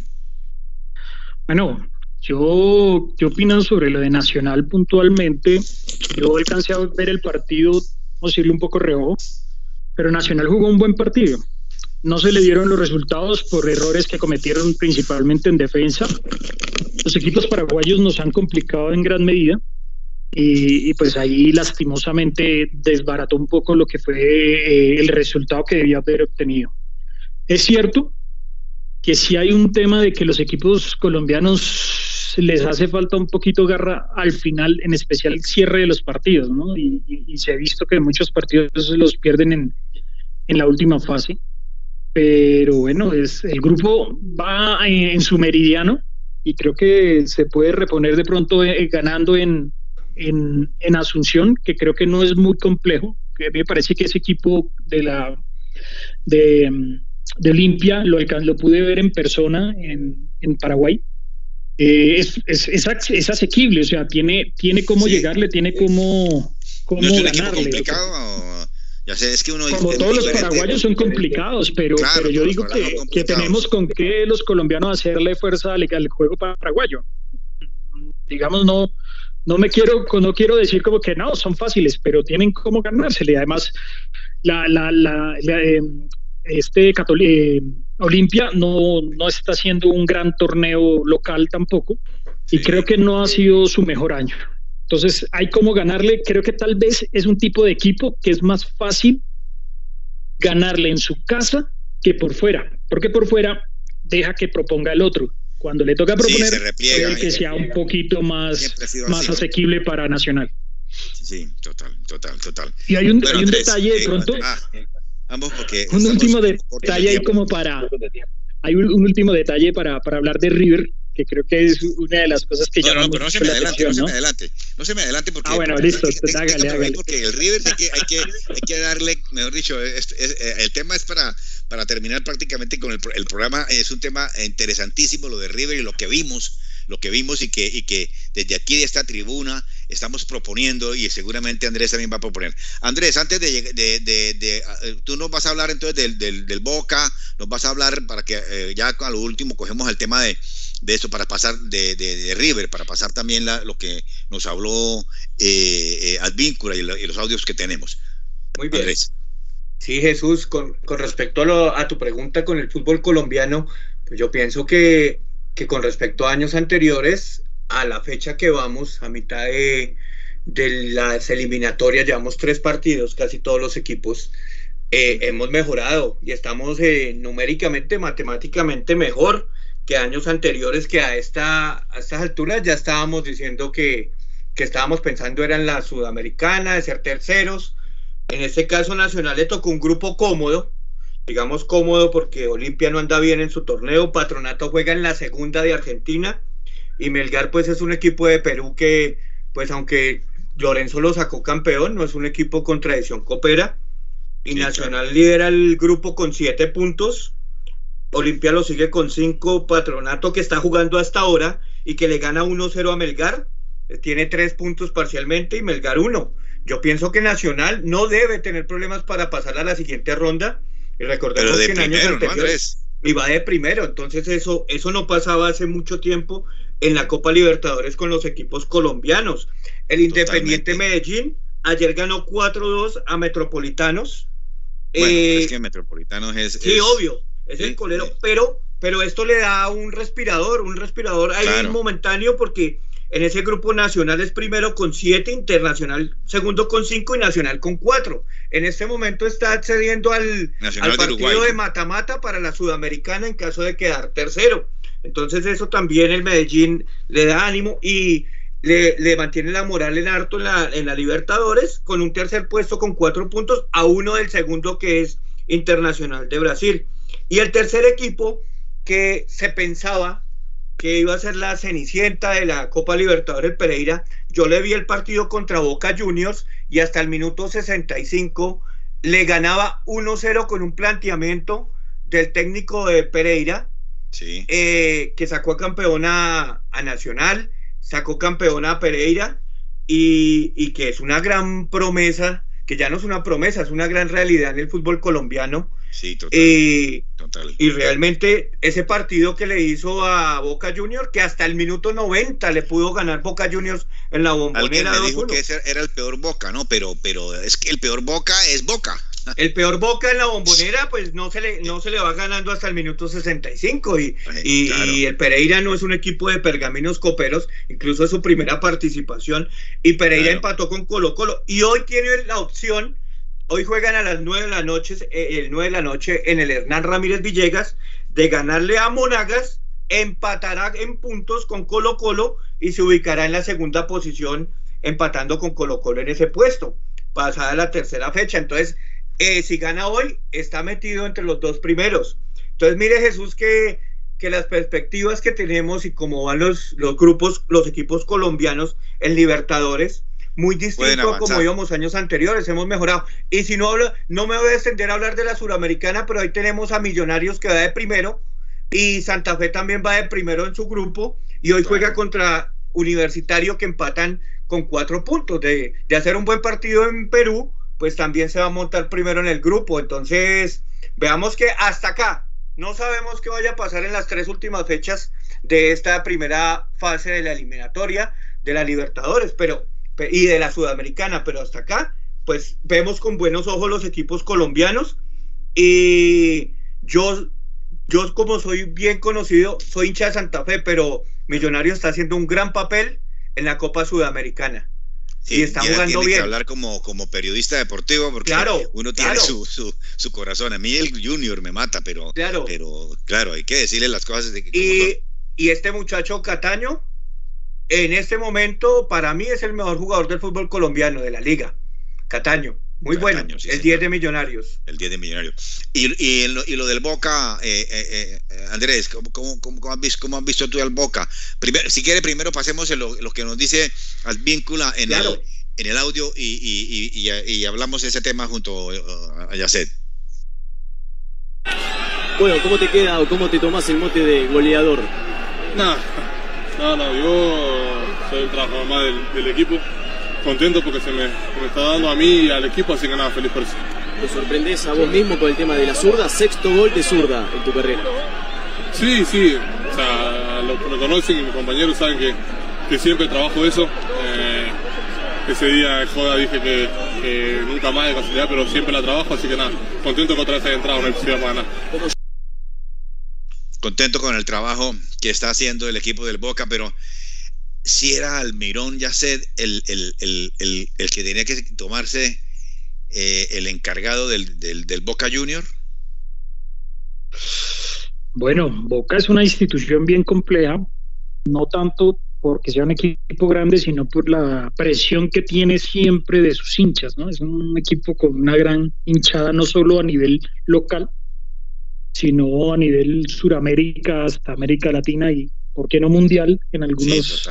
S3: Bueno, yo, ¿qué opinan sobre lo de Nacional puntualmente? Yo alcancé a ver el partido, a decirle un poco reo, pero Nacional jugó un buen partido. No se le dieron los resultados por errores que cometieron principalmente en defensa. Los equipos paraguayos nos han complicado en gran medida. y, pues ahí lastimosamente desbarató un poco lo que fue eh, el resultado que debía haber obtenido. Es cierto que si hay un tema de que los equipos colombianos les hace falta un poquito garra al final, en especial el cierre de los partidos, ¿no? Y, se ha visto que muchos partidos los pierden en, en la última fase. Pero bueno, es, el grupo va en, su meridiano y creo que se puede reponer de pronto eh, ganando en, en, en, Asunción, que creo que no es muy complejo. Que me parece que ese equipo de la de, de Olimpia lo, lo pude ver en persona en, en Paraguay. Eh, es, es, es, asequible, o sea, tiene, tiene cómo llegarle, tiene cómo, cómo
S2: ¿No es
S3: un ganarle.
S2: complicado? Ya sé, es que uno
S3: Como todos los paraguayos son complicados, pero, pero yo digo que, que, tenemos con qué los colombianos hacerle fuerza al, al juego paraguayo. Digamos, no, no me quiero, no quiero decir como que no, son fáciles, pero tienen cómo ganársele. Además, la, la, la, eh, este eh, Olimpia no, no está haciendo un gran torneo local tampoco, y creo que no ha sido su mejor año. Entonces, hay cómo ganarle. Creo que tal vez es un tipo de equipo que es más fácil ganarle en su casa que por fuera, porque por fuera deja que proponga el otro cuando le toca proponer, que sea un poquito más, más asequible para Nacional.
S2: Sí, total, total, total.
S3: Y hay un, hay un detalle de pronto. Ah,
S2: ambos porque.
S3: Un último detalle ahí como para. Hay un, un, último detalle para, para hablar de River, que creo que es una de las cosas que
S2: no, no, pero no se me adelante, no se me adelante, no se me adelante porque
S3: ah, bueno, listo, pues hágale, hágale.
S2: porque el River hay que, hay que, hay que darle, mejor dicho, es, es, eh, el tema es para, para terminar prácticamente con el, el, programa, es un tema interesantísimo lo de River y lo que vimos, lo que vimos y que, y que desde aquí de esta tribuna estamos proponiendo y seguramente Andrés también va a proponer. Andrés, antes de, de, de, de eh, tú nos vas a hablar entonces del, del, del Boca, nos vas a hablar para que eh, ya a lo último cogemos el tema de de esto para pasar de, de, River, para pasar también la, lo que nos habló eh, eh Advíncula y, y, los audios que tenemos.
S4: Muy bien. Sí, Jesús, con, con respecto a, lo, a, tu pregunta con el fútbol colombiano, pues yo pienso que, que, con respecto a años anteriores, a la fecha que vamos, a mitad de, de las eliminatorias, llevamos tres partidos, casi todos los equipos, eh, hemos mejorado y estamos eh, numéricamente, matemáticamente mejor que años anteriores que a, esta, a estas alturas ya estábamos diciendo que, que estábamos pensando era en la sudamericana, de ser terceros. En este caso Nacional le tocó un grupo cómodo, digamos cómodo porque Olimpia no anda bien en su torneo, Patronato juega en la segunda de Argentina y Melgar pues es un equipo de Perú que pues aunque Lorenzo lo sacó campeón, no es un equipo con tradición copera y Nacional lidera el grupo con siete puntos Olimpia lo sigue con cinco, Patronato que está jugando hasta ahora y que le gana 1-0 a Melgar, eh, tiene tres puntos parcialmente y Melgar uno. Yo pienso que Nacional no debe tener problemas para pasar a la siguiente ronda. Y recordemos que en años anteriores iba de primero, entonces eso, eso no pasaba hace mucho tiempo en la Copa Libertadores con los equipos colombianos. El Independiente Medellín ayer ganó 4-2 a Metropolitanos.
S2: Bueno, es eh, que Metropolitanos es.
S4: Sí, obvio es el colero, pero, pero esto le da un respirador, un respirador ahí momentáneo porque en ese grupo nacional es primero con siete, internacional segundo con cinco y nacional con cuatro. En este momento está accediendo al, al partido de mata-mata para la sudamericana en caso de quedar tercero. Entonces eso también el Medellín le da ánimo y le, le mantiene la moral en harto en la, en la Libertadores con un tercer puesto con cuatro puntos a uno del segundo que es Internacional de Brasil. Y el tercer equipo que se pensaba que iba a ser la cenicienta de la Copa Libertadores Pereira, yo le vi el partido contra Boca Juniors y hasta el minuto 65 le ganaba 1-0 con un planteamiento del técnico de Pereira, eh, que sacó a campeona a Nacional, sacó campeona a Pereira y, y que es una gran promesa que ya no es una promesa, es una gran realidad en el fútbol colombiano.
S2: Sí,
S4: total, Y realmente ese partido que le hizo a Boca Juniors, que hasta el minuto 90 le pudo ganar Boca Juniors en la bombonera.
S2: Alguien me dijo que ese era el peor Boca, ¿no? Pero, pero es que el peor Boca es Boca.
S4: el peor Boca en la bombonera, pues no se le, no se le va ganando hasta el minuto 65 y, y, y, el Pereira no es un equipo de pergaminos coperos, incluso es su primera participación y Pereira empató con Colo Colo y hoy tiene la opción, hoy juegan a las 9 de la noche, eh, el 9 de la noche en el Hernán Ramírez Villegas, de ganarle a Monagas, empatará en puntos con Colo Colo y se ubicará en la segunda posición empatando con Colo Colo en ese puesto, pasada la tercera fecha. Entonces, eh, si gana hoy, está metido entre los dos primeros. Entonces, mire Jesús que, que las perspectivas que tenemos y cómo van los, los grupos, los equipos colombianos en Libertadores, muy distinto a como íbamos años anteriores, hemos mejorado. Y si no hablo, no me voy a extender a hablar de la suramericana, pero ahí tenemos a Millonarios que va de primero y Santa Fe también va de primero en su grupo y hoy juega contra Universitario que empatan con cuatro puntos. De, de hacer un buen partido en Perú, pues también se va a montar primero en el grupo. Entonces, veamos que hasta acá no sabemos qué vaya a pasar en las tres últimas fechas de esta primera fase de la eliminatoria de la Libertadores, pero y de la Sudamericana, pero hasta acá, pues vemos con buenos ojos los equipos colombianos y yo, yo como soy bien conocido, soy hincha de Santa Fe, pero Millonario está haciendo un gran papel en la Copa Sudamericana.
S2: y está jugando bien. Que hablar como, como periodista deportivo porque uno tiene su, su, corazón. A mí el Junior me mata, pero claro, pero, claro hay que decirle las cosas. De que,
S4: y, y este muchacho Cataño, en este momento para mí es el mejor jugador del fútbol colombiano de la liga. Cataño. Muy bueno, el 10 de Millonarios.
S2: El 10 de Millonarios. Y, y, lo, y lo, del Boca, eh, eh, eh, Andrés, ¿cómo, cómo, cómo, has visto, ¿cómo, has visto, tú al Boca? Primero, si quiere, primero pasemos en lo, que nos dice al víncula en, el, en el audio y, y, hablamos de ese tema junto a Yacet.
S8: Bueno, ¿cómo te queda o cómo te tomas el mote de goleador?
S9: No, no, no, yo soy el trabajador más del equipo contento porque se me, está dando a mí y al equipo, así que nada, feliz por eso.
S8: ¿Te sorprendes a vos mismo con el tema de la zurda? Sexto gol de zurda en tu carrera.
S9: Sí, sí, o sea, los que me conocen y mis compañeros saben que, que siempre trabajo eso. Eh, ese día joda dije que, nunca más de casualidad, pero siempre la trabajo, así que nada, contento con otra vez haya entrado en el ciudad para
S2: Contento con el trabajo que está haciendo el equipo del Boca, pero si era Almirón Yacet el, el, el, el, que tenía que tomarse eh, el encargado del, del, del, Boca Junior?
S3: Bueno, Boca es una institución bien compleja, no tanto porque sea un equipo grande, sino por la presión que tiene siempre de sus hinchas, ¿no? Es un equipo con una gran hinchada, no solo a nivel local, sino a nivel Suramérica, hasta América Latina y ¿por qué no mundial en algunos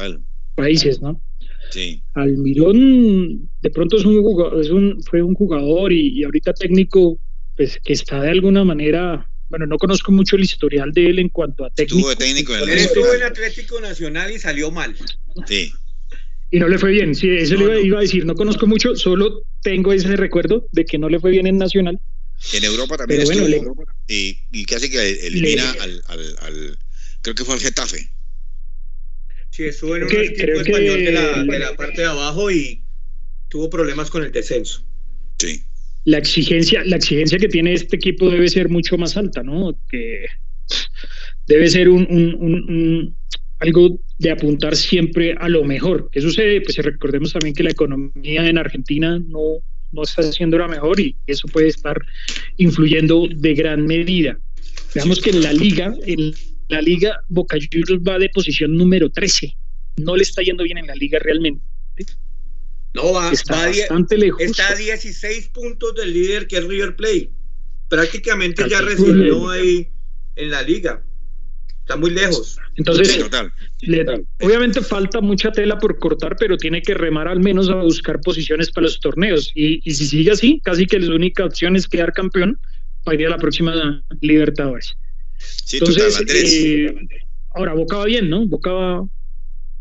S3: países, no?
S2: Sí.
S3: Almirón de pronto es un jugador, es un, fue un jugador y, ahorita técnico, pues que está de alguna manera, bueno, no conozco mucho el historial de él en cuanto a técnico.
S2: Estuvo técnico
S4: en el estuvo en Atlético Nacional y salió mal.
S2: Sí.
S3: Y no le fue bien, sí, eso le iba, a decir, no conozco mucho, solo tengo ese recuerdo de que no le fue bien en Nacional.
S2: En Europa también estuvo, y, y, casi que elimina al, al, al, creo que fue al Getafe.
S4: Sí, estuvo en un equipo español de, la, de la parte de abajo y tuvo problemas con el descenso.
S2: Sí.
S3: La exigencia, la exigencia que tiene este equipo debe ser mucho más alta, ¿no? Que debe ser un, un, un, algo de apuntar siempre a lo mejor. ¿Qué sucede? Pues recordemos también que la economía en Argentina no, no está siendo la mejor y eso puede estar influyendo de gran medida. Veamos que en la liga, en la liga Boca Juniors va de posición número 13. No le está yendo bien en la liga realmente.
S4: No, va, está bastante lejos. Está a 16 puntos del líder que es River Plate. Prácticamente ya recibió ahí en la liga. Está muy lejos.
S3: Entonces, obviamente falta mucha tela por cortar, pero tiene que remar al menos a buscar posiciones para los torneos. Y, y si sigue así, casi que la única opción es quedar campeón para ir a la próxima Libertadores. Entonces, eh, ahora Boca va bien, ¿no? Boca va,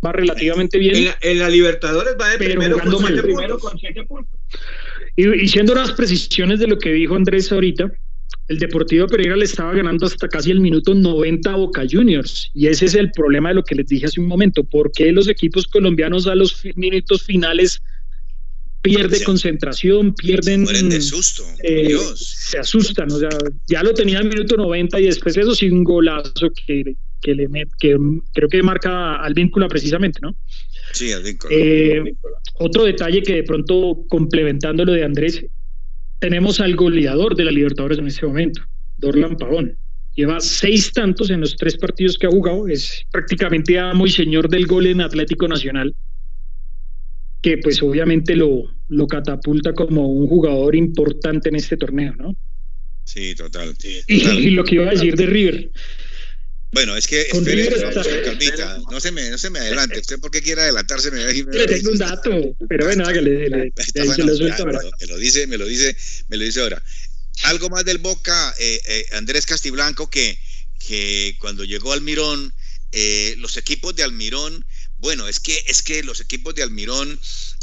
S3: va relativamente bien.
S4: En la, Libertadores va de primero, con
S3: puntos. Y, y siendo unas precisiones de lo que dijo Andrés ahorita, el Deportivo Pereira le estaba ganando hasta casi el minuto 90 a Boca Juniors. Y ese es el problema de lo que les dije hace un momento. ¿Por qué los equipos colombianos a los minutos finales pierde concentración, pierden...
S2: Mueren de susto,
S3: eh, Se asustan, o sea, ya lo tenía en minuto 90 y después eso sin un golazo que, que le met, que creo que marca al vínculo precisamente, ¿no?
S2: Sí, al vínculo.
S3: Eh, otro detalle que de pronto, complementando lo de Andrés, tenemos al goleador de la Libertadores en este momento, Dorlan Pavón. Lleva seis tantos en los tres partidos que ha jugado, es prácticamente amo y señor del gol en Atlético Nacional que pues obviamente lo, lo catapulta como un jugador importante en este torneo, ¿no?
S2: Sí, total.
S3: Y, lo que iba a decir de River.
S2: Bueno, es que espere, calmita, no se me, no se me adelante. Usted por qué quiere adelantarse me,
S3: me Le tengo un dato, pero bueno, hágale, le,
S2: me lo dice, me lo dice, me lo dice ahora. Algo más del Boca, eh, eh, Andrés Castiblanco, que, que cuando llegó Almirón, eh, los equipos de Almirón bueno, es que, es que los equipos de Almirón,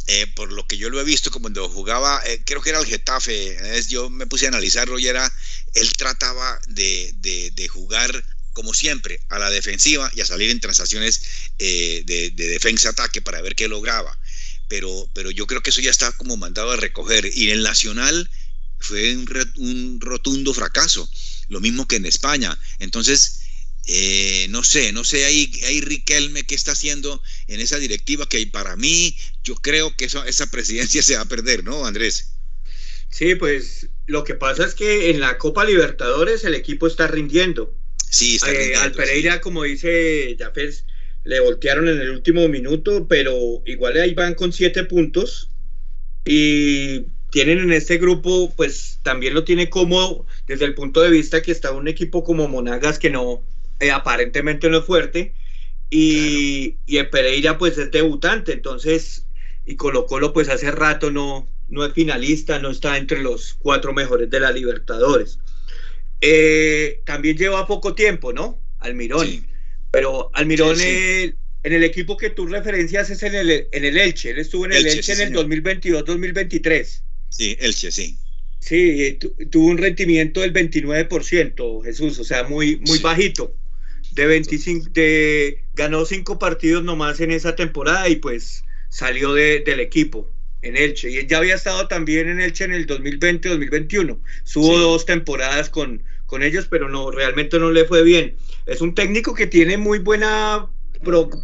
S2: eh, por lo que yo lo he visto, como cuando jugaba, eh, creo que era el Getafe, yo me puse a analizarlo y era, él trataba de, de, jugar como siempre, a la defensiva y a salir en transacciones eh, de, defensa-ataque para ver qué lograba. Pero, pero yo creo que eso ya está como mandado a recoger. Y en el Nacional fue un, un rotundo fracaso, lo mismo que en España. Entonces, eh, no sé, no sé ahí, ahí Riquelme qué está haciendo en esa directiva que para mí yo creo que esa presidencia se va a perder, ¿no, Andrés?
S4: Sí, pues lo que pasa es que en la Copa Libertadores el equipo está rindiendo.
S2: Sí, está
S4: eh, al Pereira, como dice Jafet, le voltearon en el último minuto, pero igual ahí van con siete puntos y tienen en este grupo, pues también lo tiene cómodo desde el punto de vista que está un equipo como Monagas que no, eh, aparentemente no es fuerte. Y, y el Pereira pues es debutante, entonces, y Colo Colo pues hace rato no, no es finalista, no está entre los cuatro mejores de la Libertadores. Eh, también lleva poco tiempo, ¿no? Almirón. Pero Almirón en el equipo que tú referencias es en el, en el Elche. Él estuvo en el Elche, en el 2022-2023.
S2: Sí, Elche, sí.
S4: Sí, tuvo un rendimiento del 29%, Jesús, o sea, muy, muy bajito de 25, de, ganó cinco partidos nomás en esa temporada y pues salió de, del equipo en Elche. Y ya había estado también en Elche en el 2020-2021. Subo dos temporadas con, con ellos, pero no, realmente no le fue bien. Es un técnico que tiene muy buena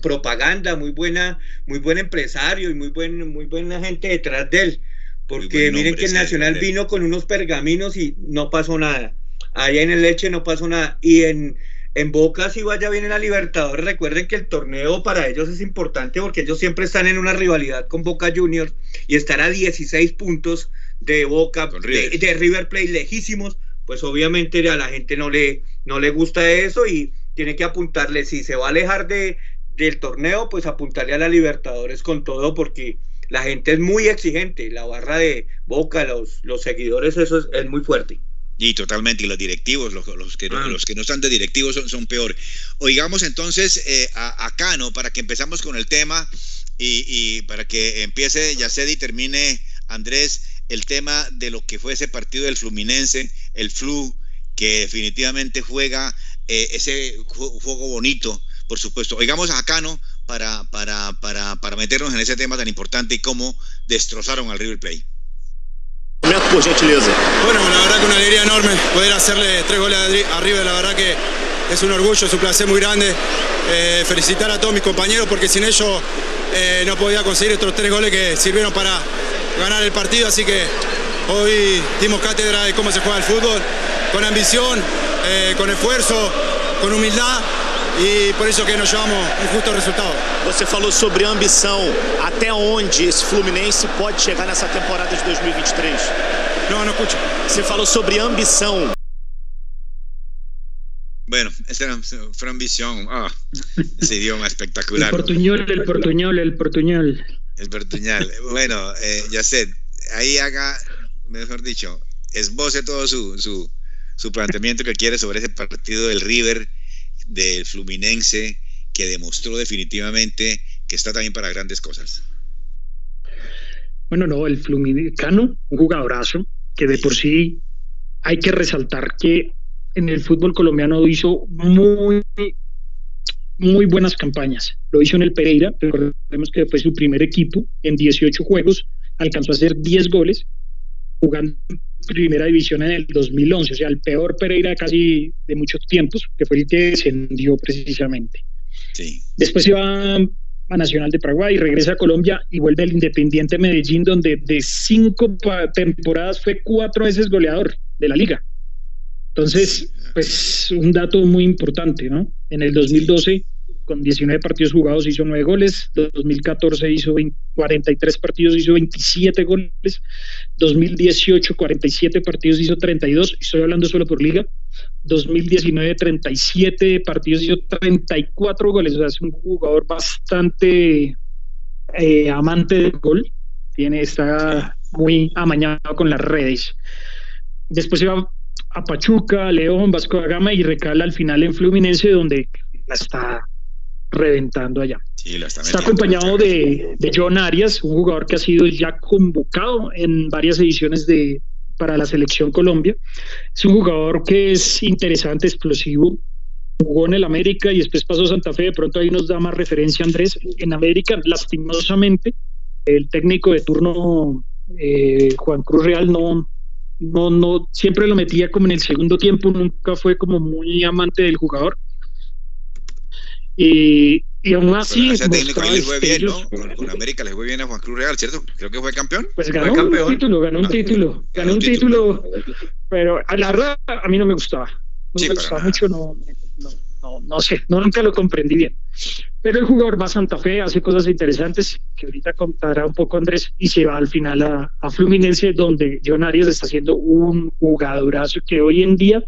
S4: propaganda, muy buena, muy buen empresario y muy buen, muy buena gente detrás de él. Porque miren que el Nacional vino con unos pergaminos y no pasó nada. Allá en el Leche no pasó nada. Y en, en Boca si vaya bien en la Libertadores, recuerden que el torneo para ellos es importante porque ellos siempre están en una rivalidad con Boca Juniors y estar a 16 puntos de Boca, de, River Plate lejísimos, pues obviamente a la gente no le, no le gusta eso y tiene que apuntarle, si se va a alejar de, del torneo, pues apuntarle a la Libertadores con todo porque la gente es muy exigente, la barra de Boca, los, los seguidores, eso es muy fuerte.
S2: Y totalmente, y los directivos, los, los, que, no, ah. los que no están de directivos son, son peor. Oigamos entonces eh, a, Cano para que empezamos con el tema y, y para que empiece Yacedi y termine Andrés el tema de lo que fue ese partido del Fluminense, el Flu, que definitivamente juega eh, ese juego bonito, por supuesto. Oigamos a Cano para, para, para, para meternos en ese tema tan importante y cómo destrozaron al River Plate.
S10: por gentileza.
S11: Bueno, la verdad que una alegría enorme poder hacerle tres goles arriba, la verdad que es un orgullo, es un placer muy grande. Eh, felicitar a todos mis compañeros porque sin ellos eh, no podía conseguir estos tres goles que sirvieron para ganar el partido, así que hoy dimos cátedra de cómo se juega el fútbol, con ambición, eh, con esfuerzo, con humildad e por isso que nós chamamos um justo resultado.
S10: Você falou sobre ambição. Até onde esse Fluminense pode chegar nessa temporada de 2023?
S11: Não, não escucho.
S10: Você falou sobre ambição.
S2: Bueno, esa fue ambición. Ah, ese idioma espectacular.
S3: El portuñol, el portuñol, el portuñol.
S2: El portuñol. Bueno, eh, ya sé, ahí haga, mejor dicho, esboce todo su, su, su planteamiento que quiere sobre ese partido del River del Fluminense que demostró definitivamente que está también para grandes cosas.
S3: Bueno, no, el Fluminicano, un jugadorazo, que de por sí hay que resaltar que en el fútbol colombiano hizo muy, muy buenas campañas. Lo hizo en el Pereira, recordemos que fue su primer equipo en 18 juegos, alcanzó a hacer 10 goles jugando en primera división en el 2011, o sea, el peor Pereira casi de muchos tiempos, que fue el que descendió precisamente.
S2: Sí.
S3: Después iba a Nacional de Paraguay, regresa a Colombia y vuelve al Independiente Medellín, donde de cinco temporadas fue cuatro veces goleador de la liga. Entonces, pues un dato muy importante, ¿no? En el 2012 con 19 partidos jugados hizo 9 goles, 2014 hizo 43 partidos, hizo 27 goles, 2018 47 partidos hizo 32, estoy hablando solo por liga, 2019 37 partidos hizo 34 goles, o sea, es un jugador bastante eh, amante del gol, tiene, está muy amañado con las redes. Después va a Pachuca, León, Vasco da Gama y recala al final en Fluminense donde la está reventando allá. está, acompañado de, John Arias, un jugador que ha sido ya convocado en varias ediciones de para la selección Colombia. Es un jugador que es interesante, explosivo. Jugó en el América y después pasó a Santa Fe. De pronto ahí nos da más referencia Andrés. En América, lastimosamente, el técnico de turno eh, Juan Cruz Real no, no, no, siempre lo metía como en el segundo tiempo, nunca fue como muy amante del jugador. Y, y aún así.
S2: ese técnico le fue bien, ¿no? Con, América le fue bien a Juan Cruz Real, ¿cierto? Creo que fue campeón.
S3: Pues ganó un título, ganó un ah, título, ganó un título, pero a la verdad a mí no me gustaba. No me gustaba mucho, no, no, no, sé, no nunca lo comprendí bien. Pero el jugador va a Santa Fe, hace cosas interesantes que ahorita contará un poco Andrés y se va al final a, a Fluminense, donde John Arias está haciendo un jugadorazo que hoy en día,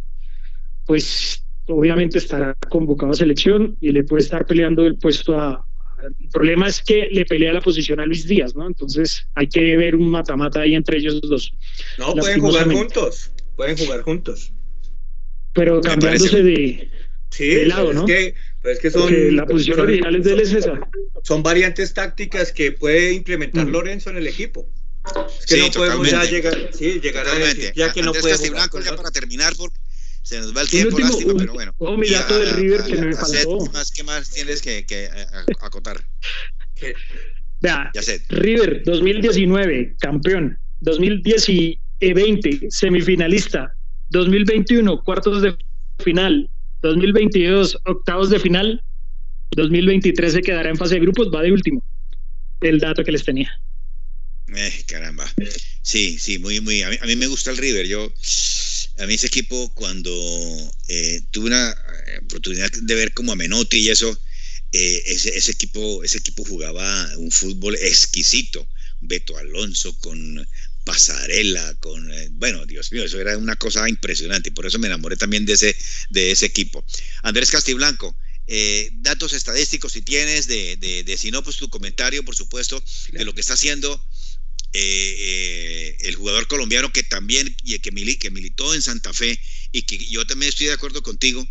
S3: pues obviamente estará convocado a selección y le puede estar peleando el puesto a... El problema es que le pelea la posición a Luis Díaz, ¿no? Entonces hay que ver un mata-mata ahí entre ellos dos.
S4: No, pueden jugar juntos, pueden jugar juntos.
S3: Pero cambiándose de,
S4: sí, lado, ¿no? Es que, que son,
S3: la posición original es de él es esa.
S4: Son variantes tácticas que puede implementar mm. Lorenzo en el equipo. Es que no podemos ya llegar, sí, llegar a decir, ya que no puede jugar
S2: ya para terminar, porque se nos va el tiempo, lástima, pero bueno.
S3: Oh, mi dato del River que me faltó.
S2: ¿Qué más, qué más tienes que, que acotar?
S3: Vea, River 2019, campeón. 2020, semifinalista. 2021, cuartos de final. 2022, octavos de final. 2023 se quedará en fase de grupos, va de último. El dato que les tenía.
S2: Eh, caramba. Sí, sí, muy, muy. A mí, a mí me gusta el River. Yo a mí ese equipo cuando eh, tuve una eh, oportunidad de ver como a Menotti y eso, eh, ese, equipo, ese equipo jugaba un fútbol exquisito. Beto Alonso con pasarela, con, bueno, Dios mío, eso era una cosa impresionante y por eso me enamoré también de ese, de ese equipo. Andrés Castiblanco, datos estadísticos si tienes, de, de, de, si no, pues tu comentario, por supuesto, de lo que está haciendo eh, eh, el jugador colombiano que también y que, que militó en Santa Fe y que yo también estoy de acuerdo contigo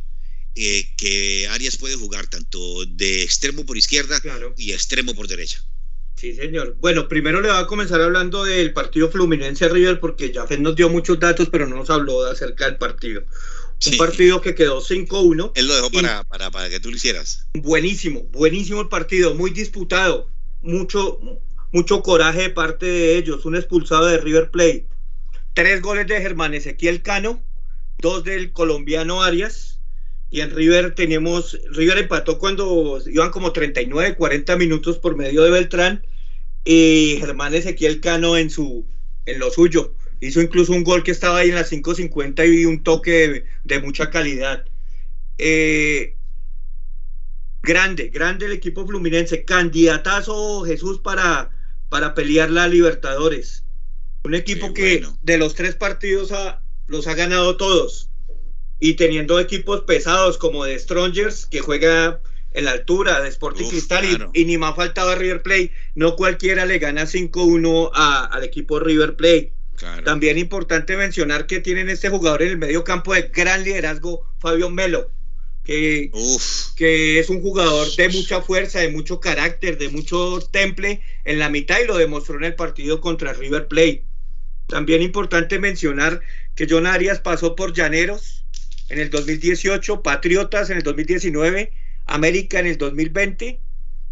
S2: eh, que Arias puede jugar tanto de extremo por izquierda y extremo por derecha.
S4: Sí, señor. Bueno, primero le voy a comenzar hablando del partido Fluminense River porque ya nos dio muchos datos, pero no nos habló acerca del partido. Un partido que quedó 5-1.
S2: Él lo dejó para, para, para, que tú lo hicieras.
S4: Buenísimo, buenísimo el partido, muy disputado, mucho, mucho coraje de parte de ellos, un expulsado de River Plate, tres goles de Germán Ezequiel Cano, dos del colombiano Arias, y en River tenemos, River empató cuando iban como 39, 40 minutos por medio de Beltrán, y Germán Ezequiel Cano en, su, en lo suyo. Hizo incluso un gol que estaba ahí en las 5.50 y un toque de, mucha calidad. Eh, grande, grande el equipo fluminense, candidatazo Jesús para, para pelear la Libertadores. Un equipo que de los tres partidos los ha ganado todos. Y teniendo equipos pesados como de Strongers, que juega en la altura de Sporting Cristal y, ni más faltaba River Plate. No cualquiera le gana 5-1 al equipo River Plate. También importante mencionar que tienen este jugador en el medio campo de gran liderazgo, Fabio Melo que, que es un jugador de mucha fuerza, de mucho carácter, de mucho temple en la mitad y lo demostró en el partido contra River Plate. También importante mencionar que John Arias pasó por Llaneros en el 2018, Patriotas en el 2019, América en el 2020,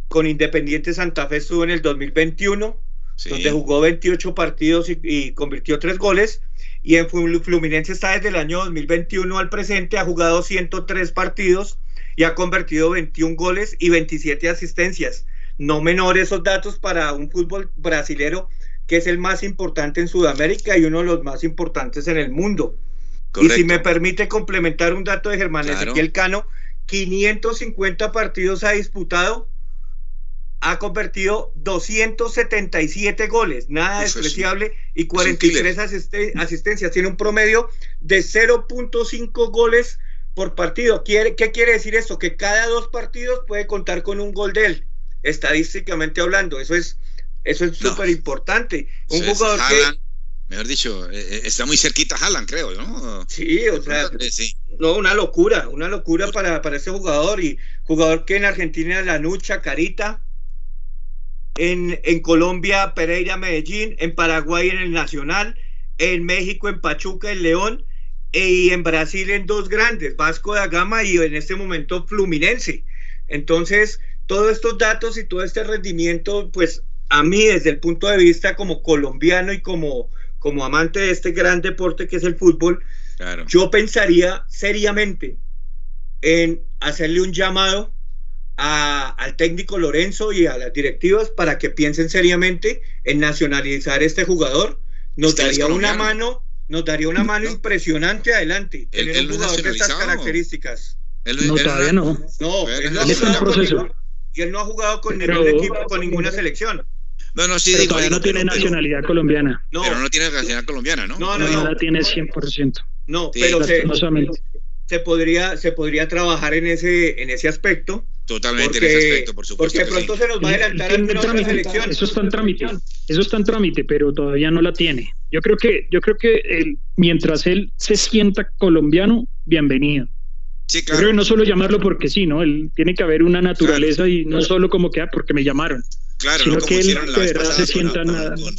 S4: con Independiente Santa Fe estuvo en el 2021, donde jugó 28 partidos y, y convirtió tres goles. Y en Fluminense está desde el año 2021 al presente, ha jugado 103 partidos y ha convertido 21 goles y 27 asistencias. No menor esos datos para un fútbol brasilero que es el más importante en Sudamérica y uno de los más importantes en el mundo. Y si me permite complementar un dato de Germán Ezequiel Cano, 550 partidos ha disputado, ha convertido 277 goles, nada despreciable, y 43 asistencias. Tiene un promedio de 0.5 goles por partido. ¿Qué quiere decir esto? Que cada dos partidos puede contar con un gol de él, estadísticamente hablando. Eso es eso es súper importante. Un jugador que
S2: mejor dicho, eh, eh, está muy cerquita Haaland, creo, ¿no?
S4: Sí, o sea, no, una locura, una locura para, para ese jugador y jugador que en Argentina la lucha, Carita, en, en Colombia, Pereira, Medellín, en Paraguay, en el Nacional, en México, en Pachuca, en León, y en Brasil en dos grandes, Vasco da Gama y en este momento Fluminense. Entonces, todos estos datos y todo este rendimiento, pues a mí desde el punto de vista como colombiano y como, como amante de este gran deporte que es el fútbol, yo pensaría seriamente en hacerle un llamado a, al técnico Lorenzo y a las directivas para que piensen seriamente en nacionalizar este jugador. Nos daría una mano nos daría una mano impresionante adelante.
S2: tener un jugador de estas
S4: características.
S3: no, todavía no.
S4: No, él no, ha jugado, y él no ha jugado con ningún equipo, con ninguna selección.
S2: No, no, sí,
S3: pero todavía no tiene nacionalidad colombiana.
S2: No. Pero no tiene nacionalidad colombiana, ¿no?
S3: No, no, no. la tiene 100%.
S4: No, pero se, se, podría, se podría trabajar en ese, en ese aspecto.
S2: Totalmente en ese aspecto, por supuesto.
S4: Porque pronto se nos va a adelantar a otra selección.
S3: Eso está en trámite, eso está en trámite, pero todavía no la tiene. Yo creo que, yo creo que él, mientras él se sienta colombiano, bienvenido.
S2: Sí, claro.
S3: Yo creo que no solo llamarlo porque sí, ¿no? Él tiene que haber una naturaleza y no solo como que, ah, porque me llamaron.
S2: Claro,
S3: sino
S2: no como
S3: que él
S2: hicieron la vez pasada
S3: se
S2: con,
S3: sienta
S2: con-
S3: nada.
S2: con,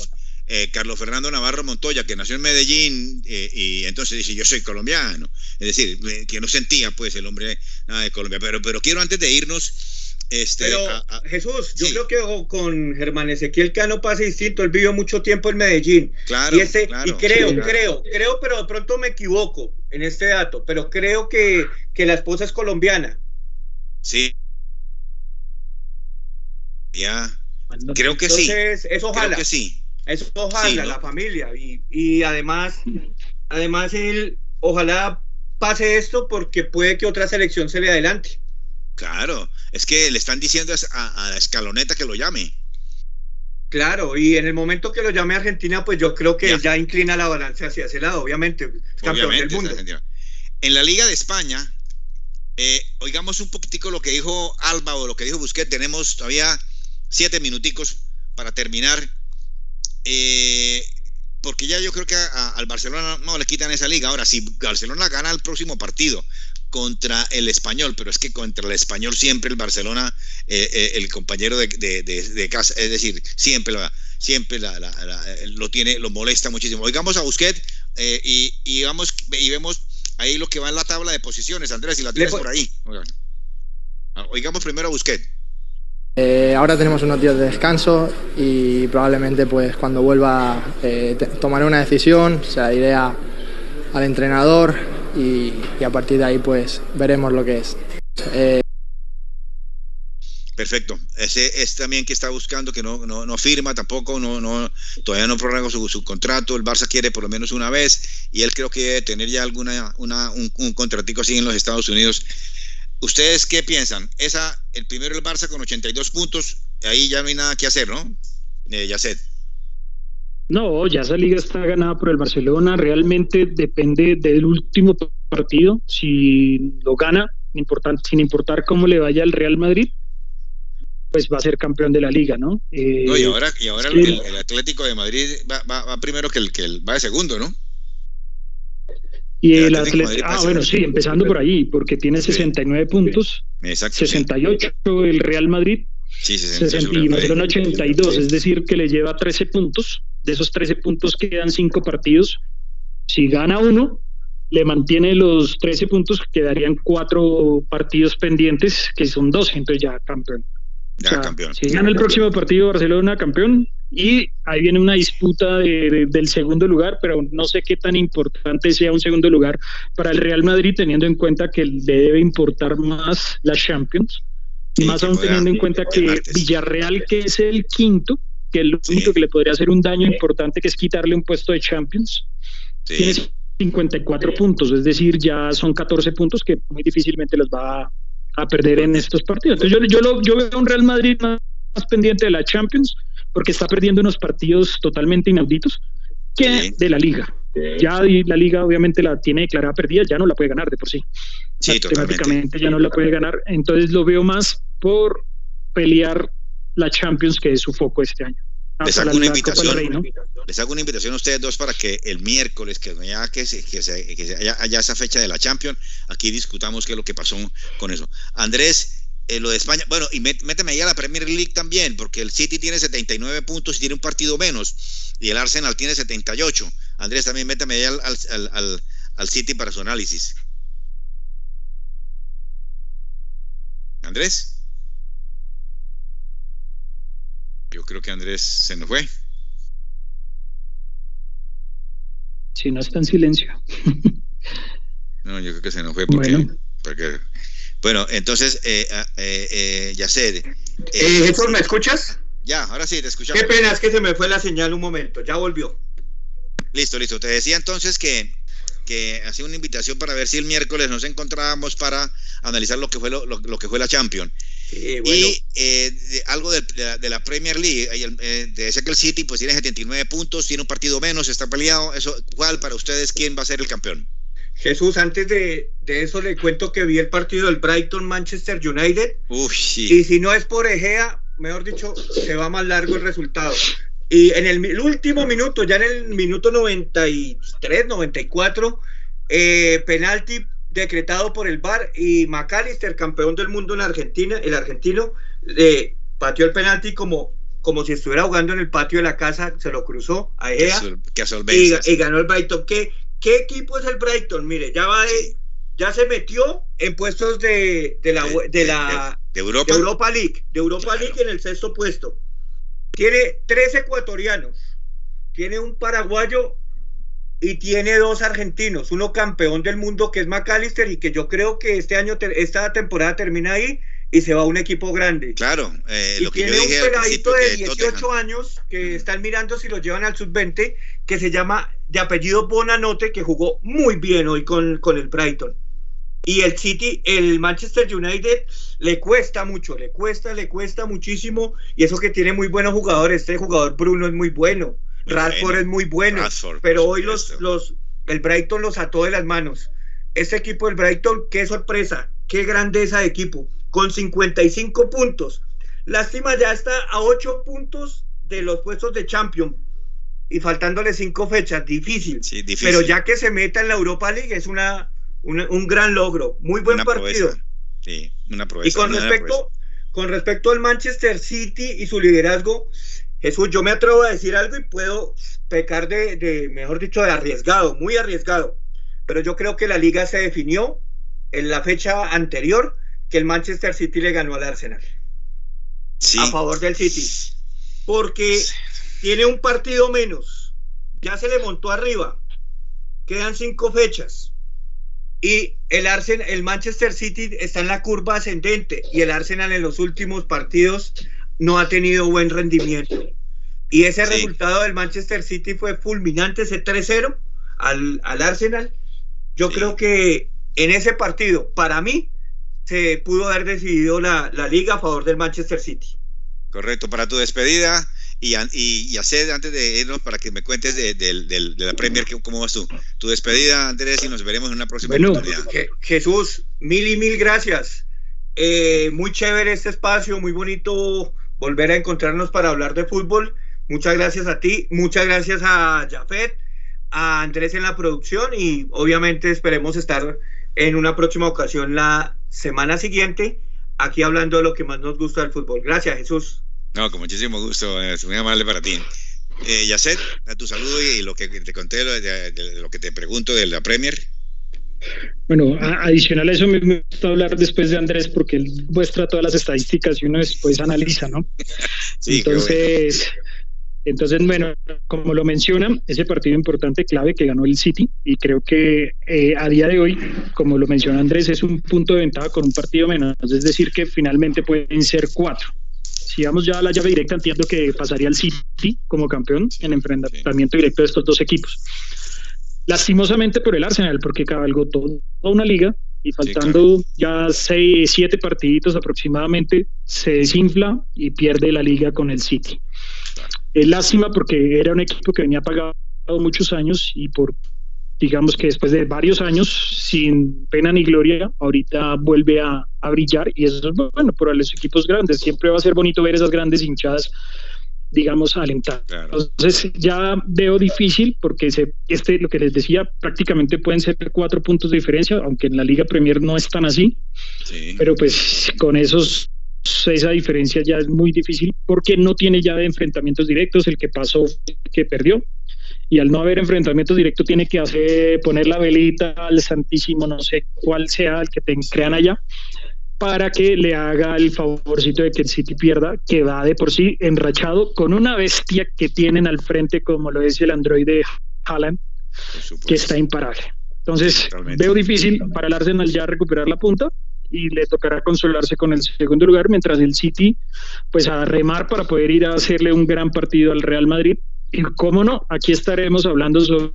S2: eh, Carlos Fernando Navarro Montoya, que nació en Medellín eh, y entonces dice, yo soy colombiano. Es decir, eh, que no sentía pues el hombre nada de Colombia. Pero, pero quiero antes de irnos... Este,
S4: Pero
S2: a- a-
S4: Jesús, yo
S2: sí.
S4: creo que o- con Germán Ezequiel Cano pasa distinto. Él vivió mucho tiempo en Medellín.
S2: Claro,
S4: y, ese,
S2: claro,
S4: y creo,
S2: sí, claro.
S4: creo, creo, pero de pronto me equivoco en este dato. Pero creo que, que la esposa es colombiana.
S2: Sí. Ya. Creo que sí.
S4: Eso
S2: Creo
S4: ojalá.
S2: que sí.
S4: Eso ojalá,
S2: Sí, ¿no?
S4: la familia. Y, y además, además él, ojalá pase esto porque puede que otra selección se le adelante.
S2: Claro. Es que le están diciendo a, a la escaloneta que lo llame.
S4: Claro, y en el momento que lo llame Argentina, pues yo creo que
S2: Ya.
S4: ya, inclina la balanza hacia ese lado, obviamente, campeón
S2: Obviamente,
S4: del mundo.
S2: Argentina. En la Liga de España, eh, oigamos un poquitico lo que dijo Alba o lo que dijo Busquets. Tenemos todavía siete minuticos para terminar. Eh, porque ya yo creo que a- a- al Barcelona no le quitan esa liga. Ahora, si Barcelona gana el próximo partido contra el español, pero es que contra el español siempre el Barcelona, eh, eh, el compañero de, de- de- de casa, es decir, siempre, la, siempre la- la- la- eh, lo tiene, lo molesta muchísimo. Oigamos a Busquets eh, y, y, vamos, y vemos ahí lo que va en la tabla de posiciones, Andrés, si la tienes
S4: po-
S2: por ahí. Ah, Oigamos primero a Busquets.
S12: Eh, ahora tenemos unos días de descanso y probablemente pues cuando vuelva eh, tomaré una decisión, se la diré a- al entrenador y, y a partir de ahí pues veremos lo que es. Eh,
S2: Perfecto. Ese es también que está buscando, que no, no, no firma tampoco, no, no, todavía no prorroga su, su contrato. El Barça quiere por lo menos una vez y él creo que debe tener ya alguna, una, un, un contratico así en los Estados Unidos. ¿Ustedes qué piensan? Esa, el primero el Barça con 82 puntos, ahí ya no hay nada que hacer, ¿no? Eh, Yacet.
S3: No, ya esa liga está ganada por el Barcelona. Realmente depende del último partido. Si lo gana, sin importar cómo le vaya al Real Madrid, pues va a ser campeón de la liga, ¿no? Eh,
S2: No, y ahora, y ahora el- el Atlético de Madrid va, va- va primero que el que el, va de segundo, ¿no?
S3: Y
S2: el
S3: el
S2: Atlético
S3: ah, bueno, sí, empezando por ahí, porque tiene
S2: Sí.
S3: 69 puntos,
S2: Exacto. sí.
S3: 68 el Real Madrid
S2: Sí, 68
S3: 60
S2: Real
S3: y. Barcelona 82, es decir, que le lleva 13 puntos. De esos 13 puntos quedan 5 partidos. Si gana uno, le mantiene los 13 puntos, quedarían 4 partidos pendientes, que son 12, entonces ya campeón.
S2: Ya,
S3: O sea,
S2: campeón.
S3: Si gana el próximo partido Barcelona campeón, y ahí viene una disputa del segundo lugar, pero no sé qué tan importante sea un segundo lugar para el Real Madrid, teniendo en cuenta que le debe importar más las Champions, y más aún teniendo en cuenta que Villarreal, que es el quinto, que es lo único que le podría hacer un daño importante, que es quitarle un puesto de Champions, tiene 54 puntos, es decir, ya son 14 puntos que muy difícilmente los va a, perder en estos partidos. Entonces yo, yo, yo veo un Real Madrid más pendiente de la Champions porque está perdiendo unos partidos totalmente inauditos que de la liga. Ya la liga obviamente la tiene declarada perdida, ya no la puede ganar de por sí.
S2: Sí, totalmente.
S3: ya no la puede ganar. Entonces lo veo más por pelear la Champions que es su foco este año.
S2: Les hago, una invitación, les hago una invitación a ustedes dos para que el miércoles, que, ya que, se, que, se, que haya, esa fecha de la Champions, aquí discutamos qué es lo que pasó con eso. Andrés, eh, lo de España, bueno, y méteme ahí a la Premier League también, porque el City tiene 79 puntos y tiene un partido menos, y el Arsenal tiene 78. Andrés, también méteme ahí al, al, al, City para su análisis. Andrés. Yo creo que Andrés se nos fue.
S3: Si no está en silencio.
S2: no, yo creo que se nos fue porque, porque bueno, entonces, eh, ah, eh, eh, ya sé. Eh,
S4: eh ¿me escuchas?
S2: Ya, ahora sí, te escuchamos.
S4: Qué pena, es que se me fue la señal un momento, ya volvió.
S2: Listo, listo. Te decía entonces que, que hacía una invitación para ver si el miércoles nos encontrábamos para analizar lo que fue lo, lo, que fue la Champions. Y eh, algo de, la, Premier League, eh, decía que el City pues tiene 79 puntos, tiene un partido menos, está peleado. Eso, ¿Cuál para ustedes quién va a ser el campeón?
S4: Jesús, antes de, eso le cuento que vi el partido del Brighton Manchester United.
S2: Uf, sí.
S4: Y si no es por Egea, mejor dicho, se va más largo el resultado. Y en el, último minuto, ya en el minuto 93, 94, eh, penalti decretado por el VAR y McAllister, campeón del mundo en Argentina, el argentino, eh, pateó el penalti como, como si estuviera jugando en el patio de la casa, se lo cruzó a Egea y, y, ganó el Brighton. ¿Qué, ¿Qué equipo es el Brighton? Mire, ya va ya se metió en puestos de, de la de, la
S2: de, Europa?
S4: Europa League, de Europa League en el sexto puesto. Tiene tres ecuatorianos, tiene un paraguayo y tiene dos argentinos, uno campeón del mundo que es McAllister y que yo creo que este año esta temporada termina ahí y se va a un equipo grande.
S2: Claro, eh,
S4: y tiene un pegadito de 18 años que están mirando si lo llevan al sub-20 que se llama de apellido Bonanote que jugó muy bien hoy con, con el Brighton. Y el City, el Manchester United le cuesta mucho, le cuesta, le cuesta muchísimo y eso que tiene muy buenos jugadores, este jugador Bruno es muy bueno, Radford es muy bueno, pero hoy los, los, el Brighton los ató de las manos. Este equipo del Brighton, qué sorpresa, qué grandeza de equipo con 55 puntos. Lástima ya está a 8 puntos de los puestos de champion y faltándole 5 fechas, difícil. Pero ya que se meta en la Europa League es una, un gran logro, muy buen partido.
S2: Sí, una
S4: Y con respecto, con respecto al Manchester City y su liderazgo, Jesús, yo me atrevo a decir algo y puedo pecar de, de, mejor dicho, de arriesgado, muy arriesgado. Pero yo creo que la liga se definió en la fecha anterior que el Manchester City le ganó al Arsenal. A favor del City. Porque tiene un partido menos. Ya se le montó arriba. Quedan cinco fechas. Y el Arsenal, el Manchester City está en la curva ascendente y el Arsenal en los últimos partidos no ha tenido buen rendimiento. Y ese resultado del Manchester City fue fulminante, ese 3-0 al, al, Arsenal. Yo creo que en ese partido, para mí, se pudo haber decidido la, liga a favor del Manchester City.
S2: Correcto, para tu despedida y, y, hacer antes de irnos para que me cuentes de, la Premier, ¿cómo vas tú? Tu despedida, Andrés, y nos veremos en una próxima oportunidad.
S4: Jesús, mil y mil gracias. Eh, muy chévere este espacio, muy bonito volver a encontrarnos para hablar de fútbol. Muchas gracias a ti, muchas gracias a Jafet, a Andrés en la producción y obviamente esperemos estar en una próxima ocasión la semana siguiente, aquí hablando de lo que más nos gusta del fútbol. Gracias, Jesús.
S2: No, con muchísimo gusto, es muy amable para ti. Eh, Yacet, a tu saludo y lo que te conté, de, lo que te pregunto de la Premier.
S3: Bueno, adicional a eso me gusta hablar después de Andrés porque él muestra todas las estadísticas y uno después analiza, ¿no?
S2: sí,
S3: Entonces, Entonces, bueno, como lo menciona, ese partido importante, clave que ganó el City, y creo que eh, a día de hoy, como lo menciona Andrés, es un punto de ventaja con un partido menos, es decir, que finalmente pueden ser cuatro. Si vamos ya a la llave directa, entiendo que pasaría el City como campeón en enfrentamiento directo de estos dos equipos. Lastimosamente por el Arsenal, porque cabalgó toda una liga y faltando ya seis, siete partiditos aproximadamente, se desinfla y pierde la liga con el City. Es lástima porque era un equipo que venía pagado muchos años y por, digamos que después de varios años sin pena ni gloria, ahorita vuelve a, a brillar y eso es bueno para los equipos grandes. Siempre va a ser bonito ver esas grandes hinchadas digamos, alentar. Entonces ya veo difícil porque se, este, lo que les decía, prácticamente pueden ser cuatro puntos de diferencia, aunque en la Liga Premier no es tan así, pero pues con esos esa diferencia ya es muy difícil porque no tiene ya de enfrentamientos directos, el que pasó, que perdió, y al no haber enfrentamientos directos tiene que hacer poner la velita al Santísimo, no sé cuál sea el que te crean allá, para que le haga el favorcito de que el City pierda, que va de por sí enrachado con una bestia que tienen al frente, como lo dice el androide Haaland, que está imparable. Entonces, veo difícil para el Arsenal ya recuperar la punta y le tocará consolarse con el segundo lugar, mientras el City, pues a remar para poder ir a hacerle un gran partido al Real Madrid. Y cómo no, aquí estaremos hablando sobre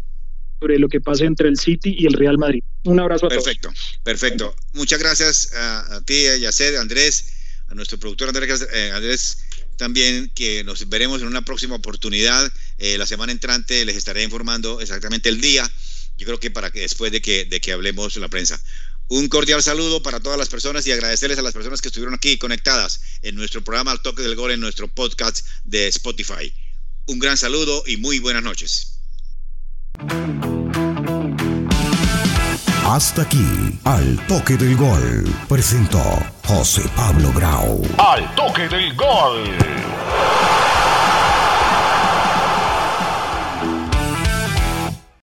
S3: lo que pasa entre el City y el Real Madrid. Un abrazo a
S2: perfecto, todos. Perfecto, perfecto. Muchas gracias a, ti, a Yacer, a Andrés, a nuestro productor Andrés, eh, Andrés también que nos veremos en una próxima oportunidad. Eh, la semana entrante les estaré informando exactamente el día. Yo creo que para que después de que, de que hablemos en la prensa. Un cordial saludo para todas las personas y agradecerles a las personas que estuvieron aquí conectadas en nuestro programa Al Toque del Gol, en nuestro podcast de Spotify. Un gran saludo y muy buenas noches.
S1: Hasta aquí, al toque del gol, presentó José Pablo Grau.
S13: Al toque del gol.